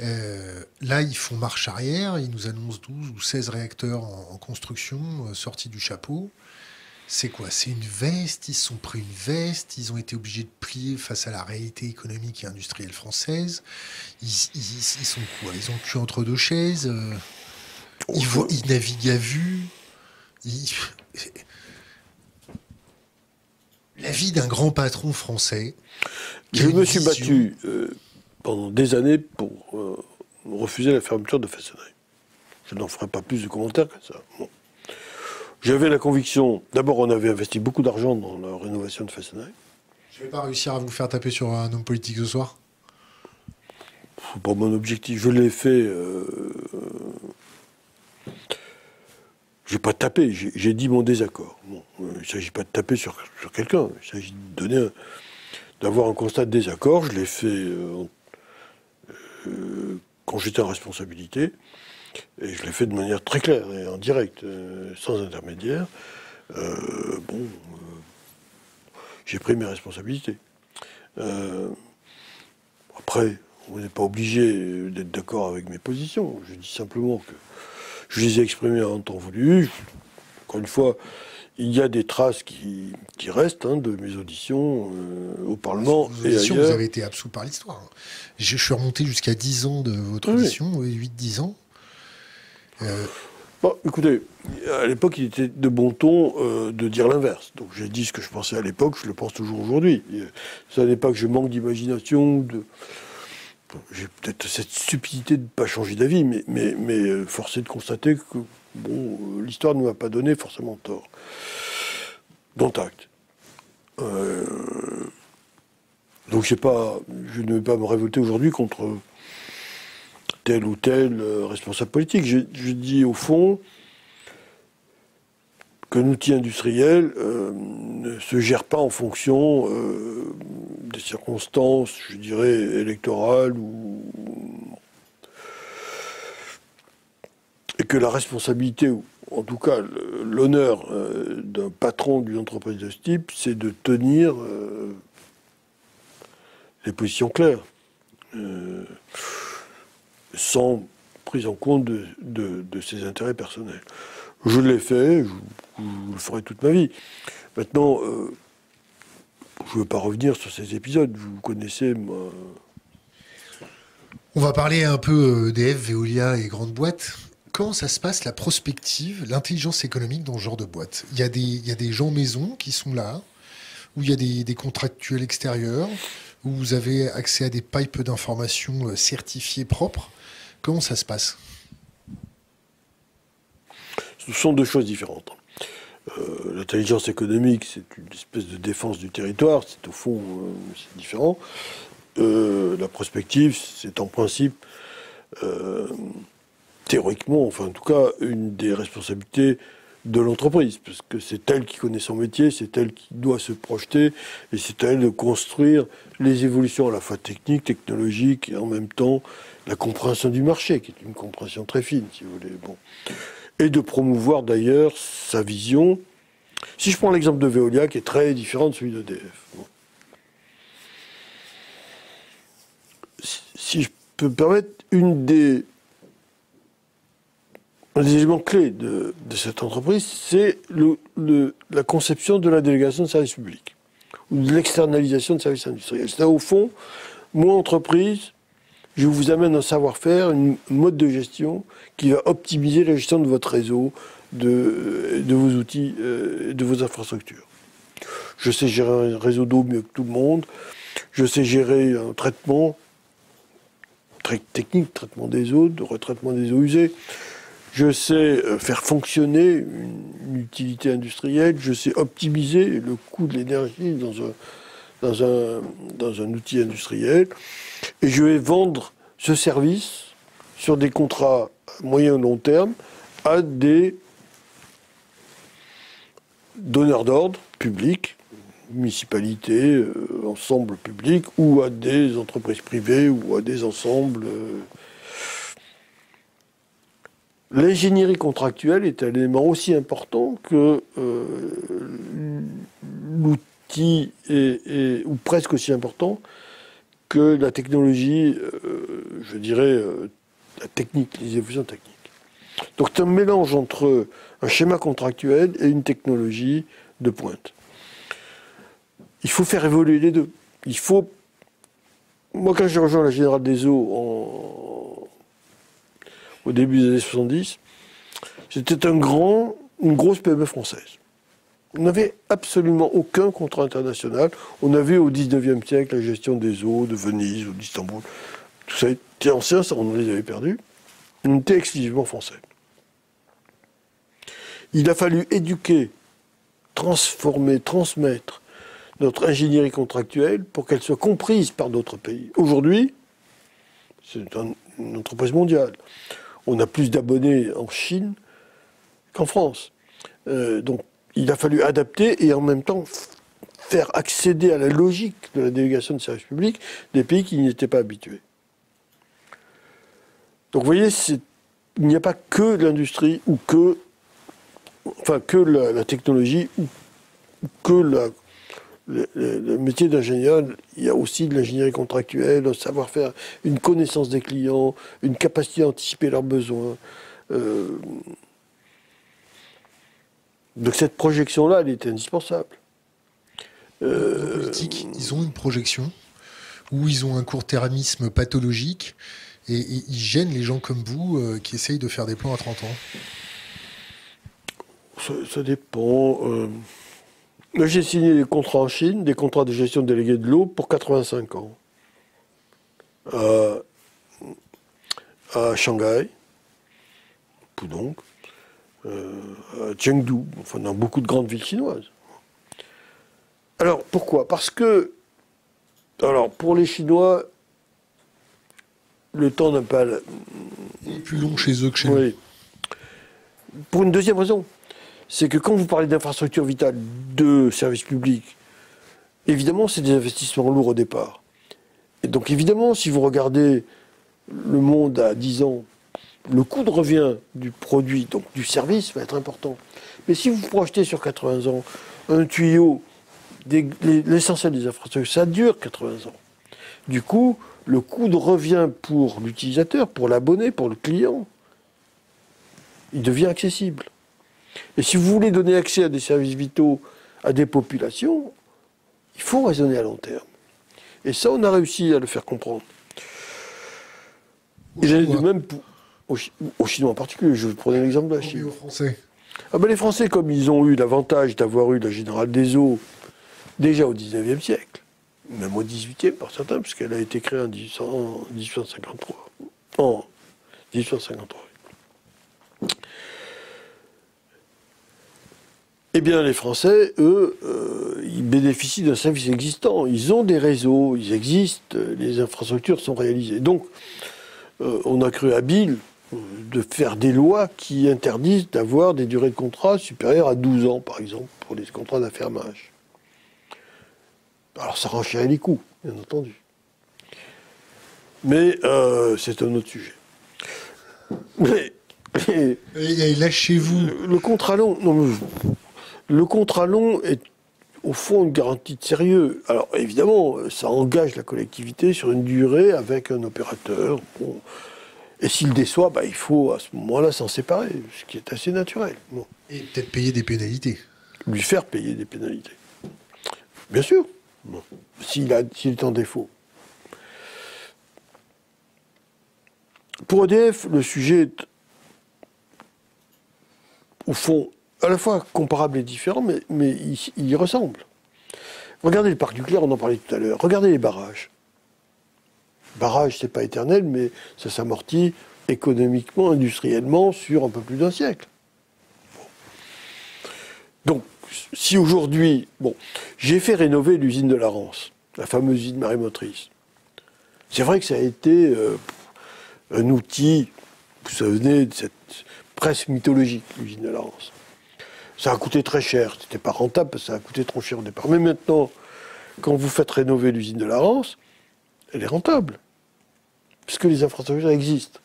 Euh, là, ils font marche arrière, ils nous annoncent 12 ou 16 réacteurs en, construction, sortis du chapeau. C'est quoi? C'est une veste, ils se sont pris une veste, ils ont été obligés de plier face à la réalité économique et industrielle française. Ils, sont quoi? Ils ont cul entre deux chaises il, il navigue à vue. La vie d'un grand patron français. Je me suis battu euh, pendant des années pour euh, refuser la fermeture de Fessenheim. Je n'en ferai pas plus de commentaires que ça. J'avais la conviction, d'abord on avait investi beaucoup d'argent dans la rénovation de Fessenheim. Je ne vais pas réussir à vous faire taper sur un homme politique ce soir C'est pas mon objectif. Je l'ai fait. Euh, je n'ai pas tapé, j'ai dit mon désaccord. Euh, il ne s'agit pas de taper sur, quelqu'un, il s'agit de donner d'avoir un constat de désaccord. Je l'ai fait euh, quand j'étais en responsabilité. Et je l'ai fait de manière très claire et en direct, euh, sans intermédiaire. Euh, bon, euh, j'ai pris mes responsabilités. après, on n'est pas obligé d'être d'accord avec mes positions. Je dis simplement que je les ai exprimées en temps voulu. Encore une fois, il y a des traces qui, restent hein, de mes auditions au Parlement. Vos auditions, vous avez été absous par l'histoire. Je, suis remonté jusqu'à 10 ans de votre audition, 8-10 ans. Euh, bon, écoutez, à l'époque, il était de bon ton euh, de dire l'inverse. Donc j'ai dit ce que je pensais à l'époque, je le pense toujours aujourd'hui. Ça n'est pas que je manque d'imagination, de... j'ai peut-être cette stupidité de ne pas changer d'avis, mais, mais, mais euh, de constater que bon, l'histoire ne m'a pas donné forcément tort. Dont acte. donc pas, je ne vais pas me révolter aujourd'hui contre tel ou tel euh, responsable politique. Je, dis au fond qu'un outil industriel euh, ne se gère pas en fonction euh, des circonstances, je dirais, électorales ou et que la responsabilité, ou en tout cas l'honneur d'un patron d'une entreprise de ce type, c'est de tenir les positions claires sans prise en compte de, ses intérêts personnels. Je l'ai fait, je, le ferai toute ma vie. Maintenant, euh, je ne veux pas revenir sur ces épisodes, vous connaissez On va parler un peu d'EF, Veolia et grandes boîtes. Comment ça se passe la prospective, l'intelligence économique dans ce genre de boîte? Il y, a des, il y a des gens maison qui sont là, où il y a des, des contractuels extérieurs, où vous avez accès à des pipes d'informations euh, certifiées propres. Comment ça se passe? Ce sont deux choses différentes. Euh, l'intelligence économique, c'est une espèce de défense du territoire, c'est au fond euh, différent. Euh, la prospective, c'est en principe, théoriquement, enfin en tout cas, une des responsabilités de l'entreprise, parce que c'est elle qui connaît son métier, c'est elle qui doit se projeter, et c'est elle de construire les évolutions à la fois techniques, technologiques, et en même temps la compréhension du marché, qui est une compréhension très fine, si vous voulez. Bon. Et de promouvoir d'ailleurs sa vision. Si je prends l'exemple de Veolia, qui est très différent de celui d'EDF. Si je peux me permettre, une des, un des éléments clés de, cette entreprise, c'est la conception de la délégation de services publics, ou de l'externalisation de services industriels. C'est au fond, moi, entreprise, je vous amène un savoir-faire, un mode de gestion qui va optimiser la gestion de votre réseau, de, de vos outils, euh, de vos infrastructures. Je sais gérer un réseau d'eau mieux que tout le monde. Je sais gérer un traitement très technique, traitement des eaux, de retraitement des eaux usées. Je sais euh, faire fonctionner une, utilité industrielle. Je sais optimiser le coût de l'énergie dans un, dans un, dans un outil industriel et je vais vendre ce service sur des contrats moyen long terme à des donneurs d'ordre publics, municipalités, euh, ensembles publics, ou à des entreprises privées, ou à des ensembles. Euh. L'ingénierie contractuelle est un élément aussi important que euh, l'outil, ou presque aussi important que la technologie, euh, je dirais, euh, la technique, les évolutions techniques. Donc c'est un mélange entre un schéma contractuel et une technologie de pointe. Il faut faire évoluer les deux. Il faut. Moi, quand j'ai rejoint la Générale des Eaux au début des années 70, c'était un grand, une grosse PME française. On n'avait absolument aucun contrat international. On avait au 19e siècle la gestion des eaux de Venise ou d'Istanbul. Tout ça était ancien, ça, on les avait perdus. On était exclusivement français. Il a fallu éduquer, transformer, transmettre notre ingénierie contractuelle pour qu'elle soit comprise par d'autres pays. Aujourd'hui, c'est une entreprise mondiale. On a plus d'abonnés en Chine qu'en France. Euh, donc il a fallu adapter et en même temps faire accéder à la logique de la délégation de service public des pays qui n'y étaient pas habitués. Donc vous voyez, il n'y a pas que l'industrie ou que, enfin, que la, technologie ou, que le, métier d'ingénieur, il y a aussi de l'ingénierie contractuelle, un savoir-faire, une connaissance des clients, une capacité à anticiper leurs besoins. Euh, donc cette projection-là, elle était indispensable. Euh, politiques, ils ont une projection où ils ont un court-termisme pathologique et, ils gênent les gens comme vous euh, qui essayent de faire des plans à 30 ans Ça, dépend. Euh... J'ai signé des contrats en Chine, des contrats de gestion déléguée de l'eau pour 85 ans. à Shanghai, Pudong, à Chengdu, enfin dans beaucoup de grandes villes chinoises. Alors pourquoi? Parce que, alors pour les Chinois, le temps n'a pas. plus long chez eux que chez nous. Pour une deuxième raison, c'est que quand vous parlez d'infrastructures vitales, de services publics, évidemment, c'est des investissements lourds au départ. Et donc, évidemment, si vous regardez le monde à 10 ans, le coût de revient du produit, donc du service, va être important. Mais si vous projetez sur 80 ans un tuyau, l'essentiel des infrastructures, ça dure 80 ans. Du coup, le coût de revient pour l'utilisateur, pour l'abonné, pour le client, il devient accessible. Et si vous voulez donner accès à des services vitaux à des populations, il faut raisonner à long terme. Et ça, on a réussi à le faire comprendre. Et j'allais de même pour, aux, Chinois en particulier, je vous prenais l'exemple de la Chine. aux Français ah ben Les Français, comme ils ont eu l'avantage d'avoir eu la Générale des Eaux déjà au 19e siècle, même au 18e par certains, puisqu'elle a été créée en, 1853. En 1853. Eh bien, les Français, eux, euh, ils bénéficient d'un service existant. Ils ont des réseaux, ils existent, les infrastructures sont réalisées. Donc, euh, on a cru habile de faire des lois qui interdisent d'avoir des durées de contrat supérieures à 12 ans, par exemple, pour les contrats d'affermage. Alors ça renchérit les coûts, bien entendu. Mais euh, c'est un autre sujet. Mais, et, lâchez-vous. Le, contrat long, non, le contrat long est au fond une garantie de sérieux. Alors évidemment, ça engage la collectivité sur une durée avec un opérateur. Et s'il déçoit, bah, il faut à ce moment-là s'en séparer, ce qui est assez naturel. Et peut-être payer des pénalités. Lui faire payer des pénalités. Bien sûr. S'il est en défaut. Pour EDF, le sujet est, au fond, à la fois comparable et différent, mais, mais il, il, y ressemble. Regardez le parc nucléaire, on en parlait tout à l'heure. Regardez les barrages barrage, c'est pas éternel, mais ça s'amortit économiquement, industriellement, sur un peu plus d'un siècle. Donc, si aujourd'hui, bon, j'ai fait rénover l'usine de la Rance, la fameuse usine marémotrice. C'est vrai que ça a été euh, un outil, vous venez de cette presse mythologique, l'usine de la Rance. Ça a coûté très cher, c'était pas rentable parce que ça a coûté trop cher au départ. Mais maintenant, quand vous faites rénover l'usine de la Rance, elle est rentable puisque les infrastructures existent.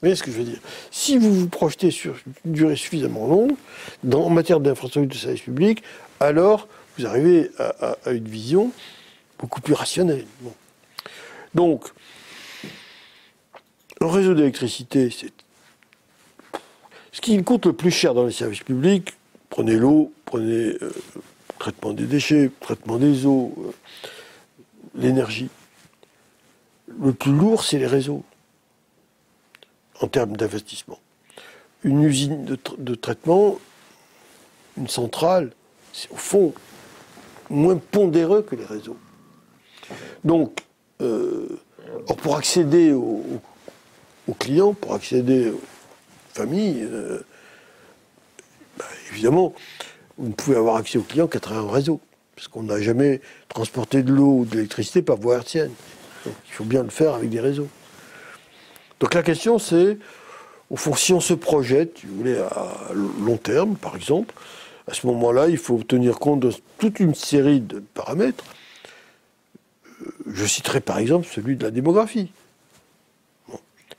Vous voyez ce que je veux dire? Si vous vous projetez sur une durée suffisamment longue, en matière d'infrastructures de service public, alors vous arrivez à, une vision beaucoup plus rationnelle. Donc, un réseau d'électricité, c'est ce qui coûte le plus cher dans les services publics. Prenez l'eau, prenez le euh, traitement des déchets, traitement des eaux, euh, l'énergie le plus lourd, c'est les réseaux, en termes d'investissement. Une usine de, traitement, une centrale, c'est au fond moins pondéreux que les réseaux. Donc, euh, pour accéder aux, clients, pour accéder aux familles, euh, bah, évidemment, vous ne pouvez avoir accès aux clients qu'à travers un réseau. Parce qu'on n'a jamais transporté de l'eau ou de l'électricité par voie hertzienne. Il faut bien le faire avec des réseaux. Donc la question c'est, au fond, si on se projette, si vous voulez, à long terme, par exemple, à ce moment-là, il faut tenir compte de toute une série de paramètres. Je citerai par exemple celui de la démographie,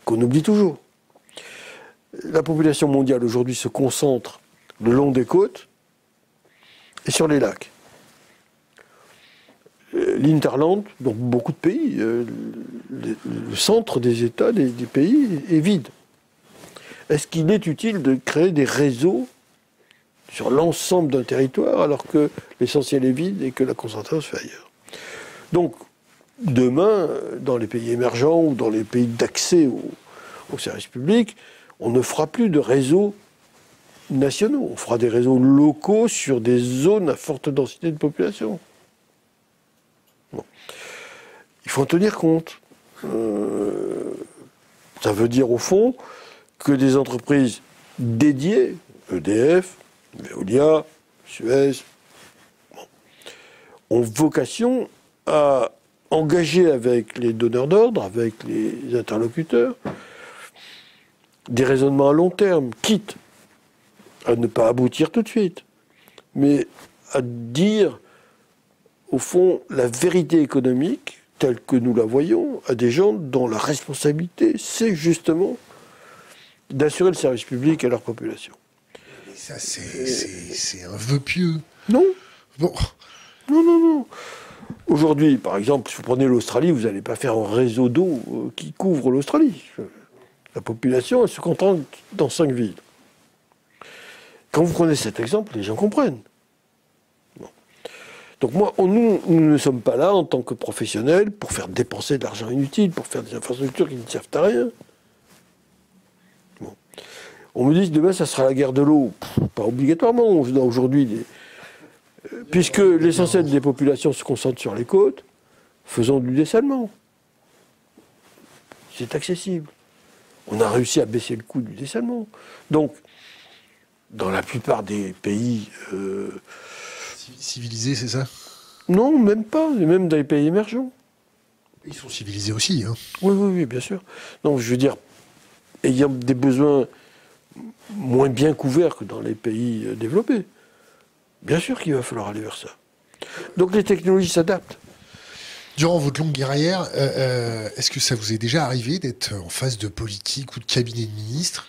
qu'on oublie toujours. La population mondiale aujourd'hui se concentre le long des côtes et sur les lacs. Euh, L'Interland, donc beaucoup de pays, euh, le, centre des États, des pays est vide. Est-ce qu'il est utile de créer des réseaux sur l'ensemble d'un territoire alors que l'essentiel est vide et que la concentration se fait ailleurs? Donc, demain, dans les pays émergents ou dans les pays d'accès aux, services publics, on ne fera plus de réseaux nationaux, on fera des réseaux locaux sur des zones à forte densité de population. Il faut en tenir compte. Euh, ça veut dire au fond que des entreprises dédiées, EDF, Veolia, Suez, ont vocation à engager avec les donneurs d'ordre, avec les interlocuteurs, des raisonnements à long terme, quitte à ne pas aboutir tout de suite, mais à dire, au fond, la vérité économique telle que nous la voyons à des gens dont la responsabilité, c'est justement d'assurer le service public à leur population. ça, c'est un vœu pieux. Non. Bon. Non, non, non. Aujourd'hui, par exemple, si vous prenez l'Australie, vous n'allez pas faire un réseau d'eau euh, qui couvre l'Australie. La population, elle se contente dans cinq villes. Quand vous prenez cet exemple, les gens comprennent. Donc moi, nous, nous, ne sommes pas là en tant que professionnels pour faire dépenser de l'argent inutile, pour faire des infrastructures qui ne servent à rien. On me dit que demain, ça sera la guerre de l'eau. Pas obligatoirement. Aujourd'hui, puisque l'essentiel des populations se concentre sur les côtes, faisons du dessalement. C'est accessible. On a réussi à baisser le coût du dessalement. Donc, dans la plupart des pays... Euh, civilisés, c'est ça? Non, même pas. Même dans les pays émergents. Ils sont civilisés aussi. Hein. Oui, oui, oui, bien sûr. Non, je veux dire, ayant des besoins moins bien couverts que dans les pays euh, développés. Bien sûr qu'il va falloir aller vers ça. Donc les technologies s'adaptent. Durant votre longue carrière, euh, euh, est-ce que ça vous est déjà arrivé d'être en face de politique ou de cabinet de ministre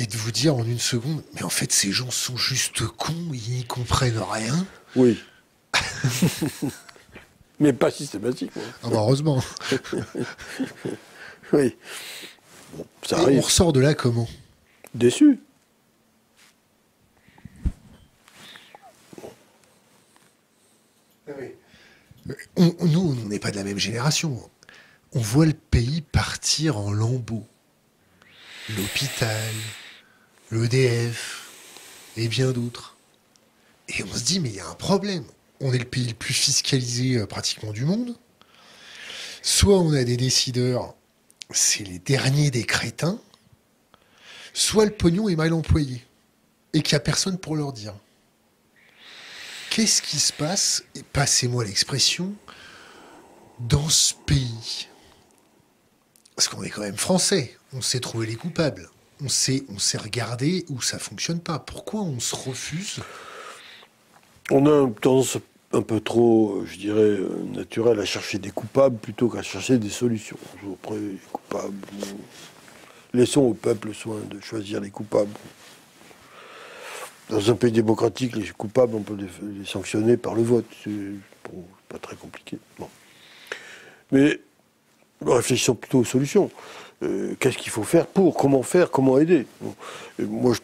et de vous dire en une seconde, mais en fait ces gens sont juste cons, ils n'y comprennent rien Oui. mais pas systématiquement. Ah bah, heureusement. oui. ça on ressort de là comment? Déçu. nous, on n'est pas de la même génération. On voit le pays partir en lambeaux. L'hôpital, l'EDF et bien d'autres. Et on se dit, mais il y a un problème. On est le pays le plus fiscalisé euh, pratiquement du monde. Soit on a des décideurs, c'est les derniers des crétins, soit le pognon est mal employé et qu'il n'y a personne pour leur dire. Qu'est-ce qui se passe, et passez-moi l'expression, dans ce pays Parce qu'on est quand même français, on sait trouver les coupables, on sait, on regarder où ça fonctionne pas. Pourquoi on se refuse? On a tendance un peu trop, je dirais, naturelle à chercher des coupables plutôt qu'à chercher des solutions. Après, les coupables, Laissons au peuple le soin de choisir les coupables. Dans un pays démocratique, les coupables, on peut les, sanctionner par le vote. C'est pas très compliqué. Mais réfléchissons plutôt aux solutions. Euh, qu'est-ce qu'il faut faire pour Comment faire Comment aider Moi, je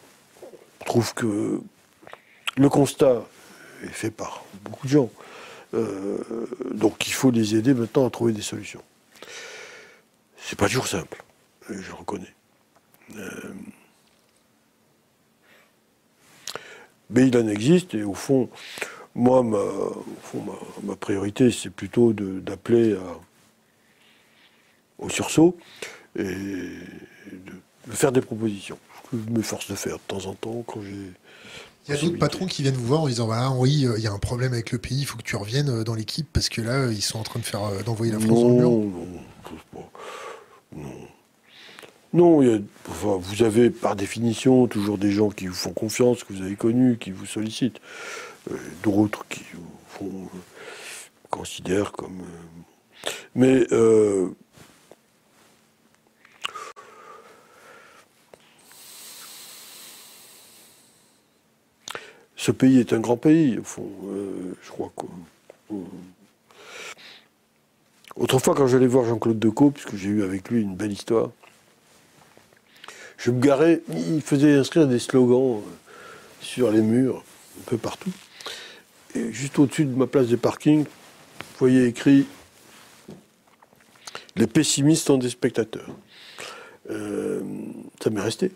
trouve que le constat est fait par beaucoup de gens. Euh, donc il faut les aider maintenant à trouver des solutions. C'est pas toujours simple, je reconnais. Euh, Mais il en existe, et au fond, moi, ma, ma, priorité, c'est plutôt d'appeler au sursaut et de, faire des propositions. Ce que je m'efforce de faire de temps en temps quand j'ai. Il y a d'autres patrons qui viennent vous voir en disant voilà Henri, euh, il y a un problème avec le pays, il faut que tu reviennes euh, dans l'équipe parce que là ils sont en train de faire euh, d'envoyer la France dans le mur. Non, non, non. il y a, vous avez par définition toujours des gens qui vous font confiance, que vous avez connus, qui vous sollicitent. D'autres qui vous font, considèrent comme. mais ce pays est un grand pays, au fond. Euh, je crois que. Euh, autrefois, quand j'allais voir Jean-Claude Decaux, puisque j'ai eu avec lui une belle histoire, je me garais, il faisait inscrire des slogans euh, sur les murs, un peu partout. Et juste au-dessus de ma place de parking, vous voyez écrit Les pessimistes sont des spectateurs. ça m'est resté.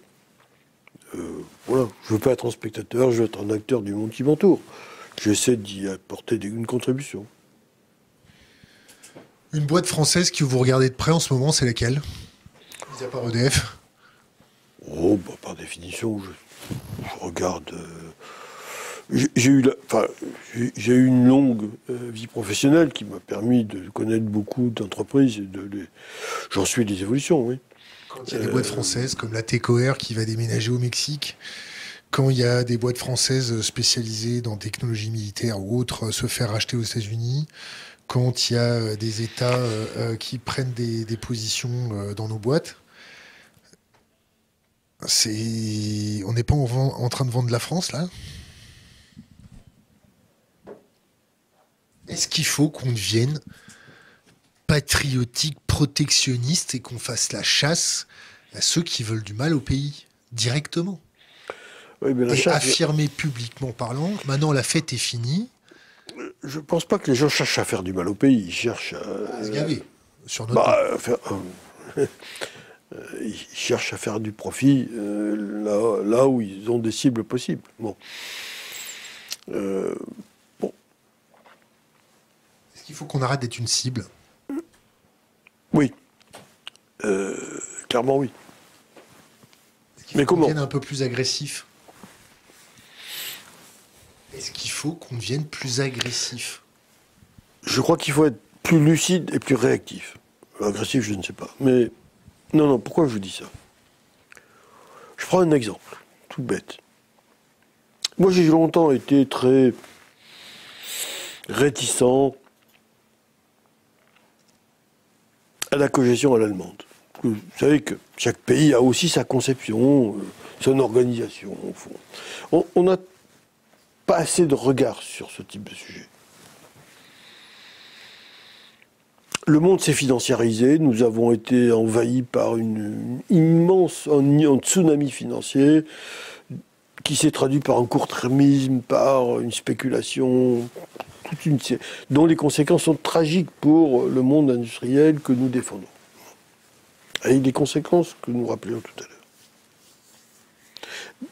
Voilà, je veux pas être un spectateur, je veux être un acteur du monde qui m'entoure. J'essaie d'y apporter une contribution. Une boîte française que vous regardez de près en ce moment, c'est laquelle? Mis à part EDF Oh, bah, par définition, je, regarde. Euh, j'ai eu, j'ai eu une longue euh, vie professionnelle qui m'a permis de connaître beaucoup d'entreprises de j'en suis des évolutions, oui. Quand il y a des boîtes françaises comme la TECOR qui va déménager au Mexique, quand il y a des boîtes françaises spécialisées dans technologie militaire ou autres se faire racheter aux États-Unis, quand il y a des États euh, euh, qui prennent des, positions euh, dans nos boîtes, c'est, on n'est pas en, train de vendre la France là. Est-ce qu'il faut qu'on devienne patriotique, protectionniste et qu'on fasse la chasse à ceux qui veulent du mal au pays, directement. Oui, mais la et affirmer publiquement parlant, maintenant la fête est finie. Je ne pense pas que les gens cherchent à faire du mal au pays, ils cherchent à, se gaver sur notre bah, euh, ils cherchent à faire du profit euh, là, là, où ils ont des cibles possibles. Bon. Euh, bon. Est-ce qu'il faut qu'on arrête d'être une cible? Oui. Euh, clairement, oui. Mais comment devienne un peu plus agressif? Est-ce qu'il faut qu'on devienne plus agressif? Je crois qu'il faut être plus lucide et plus réactif. Agressif, je ne sais pas. Mais non, non, pourquoi je vous dis ça? Je prends un exemple, tout bête. Moi, j'ai longtemps été très réticent à la cogestion à l'allemande. Vous savez que chaque pays a aussi sa conception, euh, son organisation. On n'a pas assez de regard sur ce type de sujet. Le monde s'est financiarisé, nous avons été envahis par une, immense, un, tsunami financier qui s'est traduit par un court-termisme, par une spéculation dont les conséquences sont tragiques pour le monde industriel que nous défendons. Et des conséquences que nous rappelions tout à l'heure.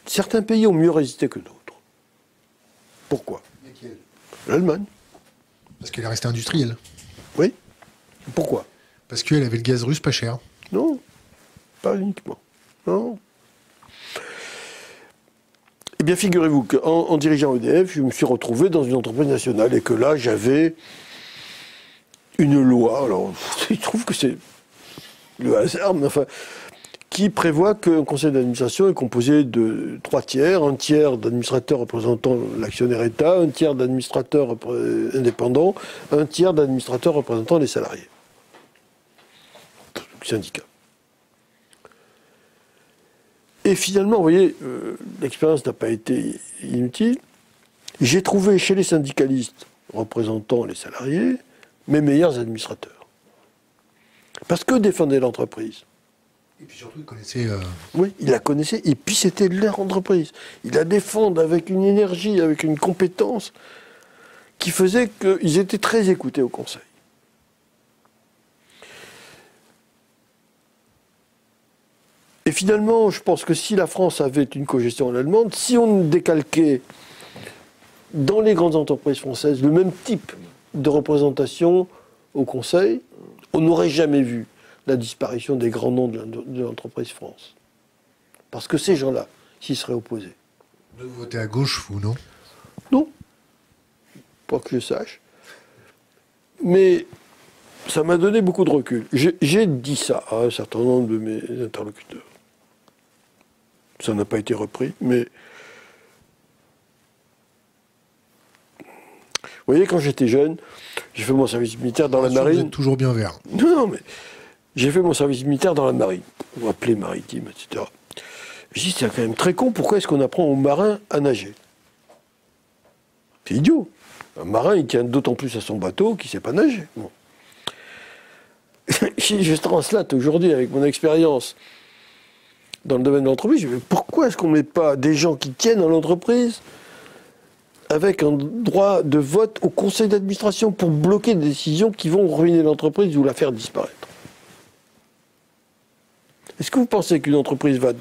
Certains pays ont mieux résisté que d'autres. Pourquoi? L'Allemagne. Parce qu'elle est restée industrielle. Oui. Pourquoi? Parce qu'elle avait le gaz russe pas cher. Non, pas uniquement. Non. Eh bien, figurez-vous qu'en dirigeant EDF, je me suis retrouvé dans une entreprise nationale et que là, j'avais une loi. Alors, il trouve que c'est le hasard, mais enfin, qui prévoit qu'un conseil d'administration est composé de trois tiers, un tiers d'administrateurs représentant l'actionnaire État, un tiers d'administrateurs indépendants, un tiers d'administrateurs représentant les salariés. Syndicat. Et finalement, vous voyez, euh, l'expérience n'a pas été inutile. J'ai trouvé chez les syndicalistes représentant les salariés mes meilleurs administrateurs. Parce que défendait l'entreprise. Et puis surtout, ils connaissaient. Euh, oui, ils la connaissaient. Et puis c'était leur entreprise. Ils la défendent avec une énergie, avec une compétence qui faisait qu'ils étaient très écoutés au Conseil. Et finalement, je pense que si la France avait une cogestion allemande, si on décalquait dans les grandes entreprises françaises le même type de représentation au Conseil, on n'aurait jamais vu la disparition des grands noms de l'entreprise France. Parce que ces gens-là s'y seraient opposés. Vous votez à gauche, vous, non? Non. Pas que je sache. Mais ça m'a donné beaucoup de recul. J'ai dit ça à un certain nombre de mes interlocuteurs. Ça n'a pas été repris, mais. Vous voyez, quand j'étais jeune, j'ai fait mon service militaire dans la marine. Vous êtes toujours bien vert. Non, non, mais j'ai fait mon service militaire dans la marine, ou appelé maritime, etc. Je dis, c'est quand même très con, pourquoi est-ce qu'on apprend aux marins à nager? C'est idiot. Un marin, il tient d'autant plus à son bateau qu'il ne sait pas nager. Bon. je translate aujourd'hui avec mon expérience dans le domaine de l'entreprise. Pourquoi est-ce qu'on ne met pas des gens qui tiennent à l'entreprise avec un droit de vote au conseil d'administration pour bloquer des décisions qui vont ruiner l'entreprise ou la faire disparaître? Est-ce que vous pensez qu'une entreprise va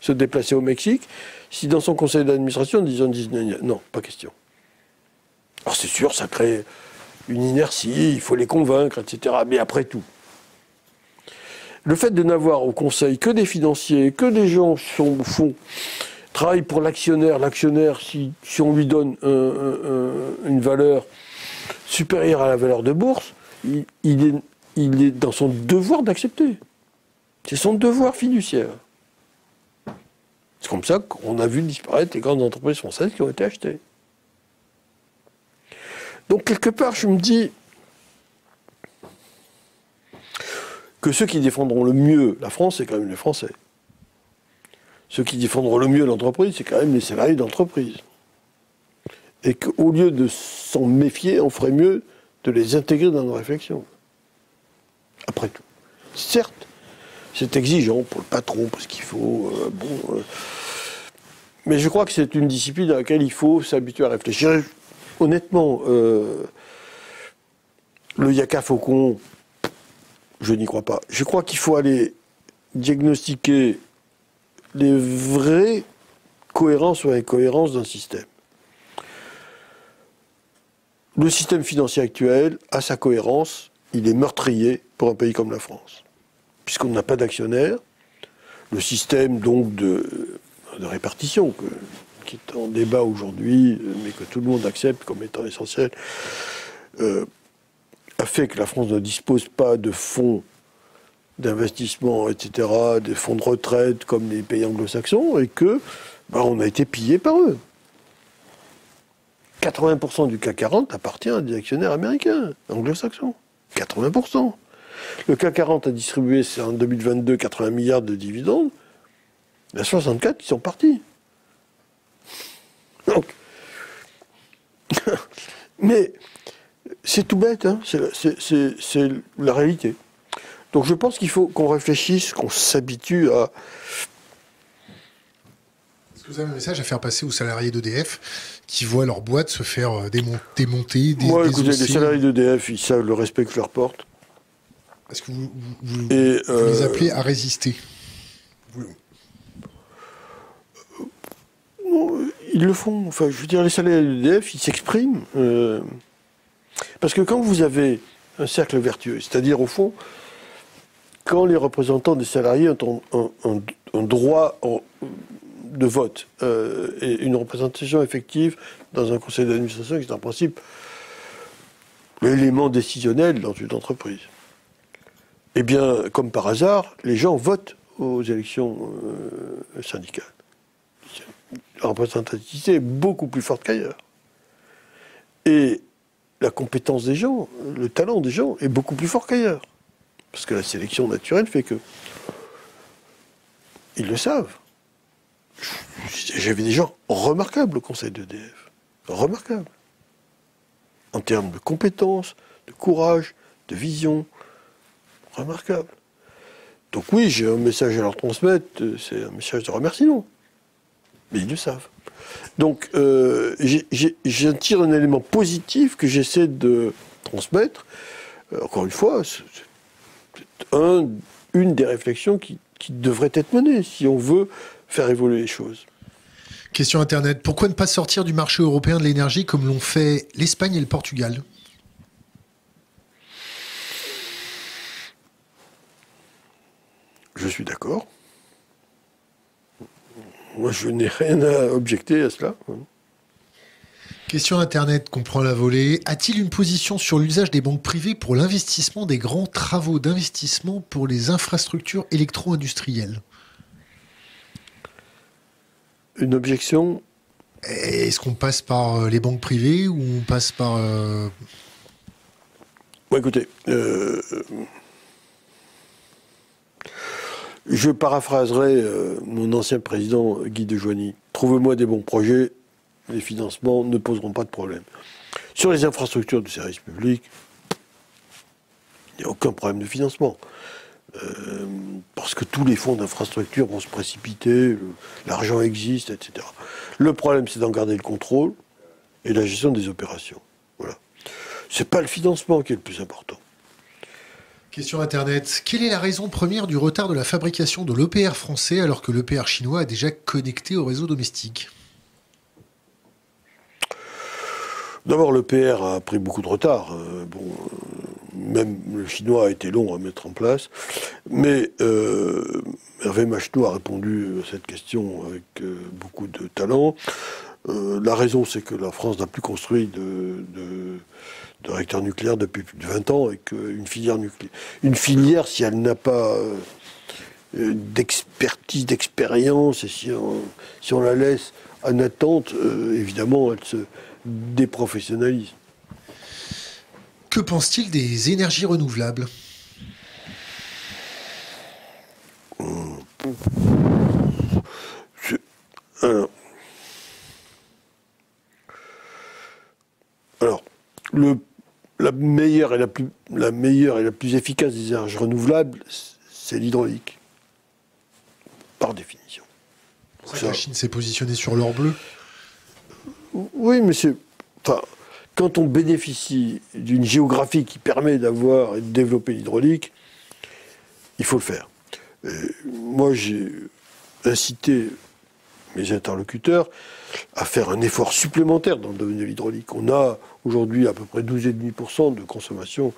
se déplacer au Mexique si dans son conseil d'administration, disons, disent non, pas question? Alors c'est sûr, ça crée une inertie, il faut les convaincre, etc. Mais après tout, le fait de n'avoir au conseil que des financiers, que des gens qui sont, au fond, travaillent pour l'actionnaire, l'actionnaire, si, on lui donne une valeur supérieure à la valeur de bourse, il, est, il est dans son devoir d'accepter. C'est son devoir fiduciaire. C'est comme ça qu'on a vu disparaître les grandes entreprises françaises qui ont été achetées. Donc quelque part, je me dis que ceux qui défendront le mieux la France, c'est quand même les Français. Ceux qui défendront le mieux l'entreprise, c'est quand même les salariés d'entreprise. Et qu'au lieu de s'en méfier, on ferait mieux de les intégrer dans nos réflexions. Après tout. Certes, c'est exigeant pour le patron, parce qu'il faut. Euh, bon, euh, mais je crois que c'est une discipline à laquelle il faut s'habituer à réfléchir honnêtement, euh, le Yaka Faucon, je n'y crois pas. Je crois qu'il faut aller diagnostiquer les vraies cohérences ou incohérences d'un système. Le système financier actuel a sa cohérence, il est meurtrier pour un pays comme la France. Puisqu'on n'a pas d'actionnaire, le système donc de, répartition qui est en débat aujourd'hui, mais que tout le monde accepte comme étant essentiel, euh, a fait que la France ne dispose pas de fonds d'investissement, etc., des fonds de retraite comme les pays anglo-saxons, et que bah, on a été pillé par eux. 80% du CAC 40 appartient à des actionnaires américains, anglo-saxons. 80%. Le CAC 40 a distribué en 2022 80 milliards de dividendes. Il y a 64 qui sont partis. Donc, mais c'est tout bête, hein c'est la réalité. Donc je pense qu'il faut qu'on réfléchisse, qu'on s'habitue à... Est-ce que vous avez un message à faire passer aux salariés d'EDF qui voient leur boîte se faire euh, démonter, des, Moi, écoutez, les salariés d'EDF, ils savent le respect que je leur porte. Est-ce que vous, les euh, appelez à résister? Ils le font. Enfin, je veux dire, les salariés de l'EDF, ils s'expriment. Euh, parce que quand vous avez un cercle vertueux, c'est-à-dire au fond, quand les représentants des salariés ont un, droit de vote euh, et une représentation effective dans un conseil d'administration, qui est en principe l'élément décisionnel dans une entreprise. Eh bien, comme par hasard, les gens votent aux élections euh, syndicales la représentativité est beaucoup plus forte qu'ailleurs. Et la compétence des gens, le talent des gens est beaucoup plus fort qu'ailleurs. Parce que la sélection naturelle fait que. Ils le savent. J'avais des gens remarquables au conseil d'EDF. Remarquables. En termes de compétences, de courage, de vision. Remarquables. Donc oui, j'ai un message à leur transmettre, c'est un message de remerciement mais ils le savent. Donc, euh, j'en tire un élément positif que j'essaie de transmettre. Euh, encore une fois, c'est un, une des réflexions qui, qui devrait être menée si on veut faire évoluer les choses. Question Internet. Pourquoi ne pas sortir du marché européen de l'énergie comme l'ont fait l'Espagne et le Portugal? Je suis d'accord. Moi, je n'ai rien à objecter à cela. Question Internet comprend la volée. A-t-il une position sur l'usage des banques privées pour l'investissement des grands travaux d'investissement pour les infrastructures électro-industrielles? Une objection? Est-ce qu'on passe par euh, les banques privées ou on passe par... Euh, bon, écoutez, euh, je paraphraserai mon ancien président Guy de Joigny. Trouvez-moi des bons projets, les financements ne poseront pas de problème. Sur les infrastructures du service public, il n'y a aucun problème de financement. Euh, parce que tous les fonds d'infrastructure vont se précipiter, l'argent existe, etc. Le problème, c'est d'en garder le contrôle et la gestion des opérations. Voilà. C'est pas le financement qui est le plus important. Question Internet. Quelle est la raison première du retard de la fabrication de l'EPR français alors que l'EPR chinois a déjà connecté au réseau domestique? D'abord, l'EPR a pris beaucoup de retard. Euh, bon, même le chinois a été long à mettre en place. Mais euh, Hervé Machneau a répondu à cette question avec euh, beaucoup de talent. Euh, la raison, c'est que la France n'a plus construit de, réacteurs nucléaires depuis plus de 20 ans et qu'une filière nucléaire. Une filière, si elle n'a pas d'expertise, d'expérience, et si on, si on, la laisse en attente, évidemment, elle se déprofessionnalise. Que pense-t-il des énergies renouvelables? Alors, le, la, meilleure et la, plus, la meilleure et la plus efficace des énergies renouvelables, c'est l'hydraulique. Par définition. la Chine s'est positionnée sur l'or bleu? Oui, mais c'est. Enfin, quand on bénéficie d'une géographie qui permet d'avoir et de développer l'hydraulique, il faut le faire. moi, j'ai incité mes interlocuteurs à faire un effort supplémentaire dans le domaine de l'hydraulique. On a aujourd'hui à peu près 12,5% de consommation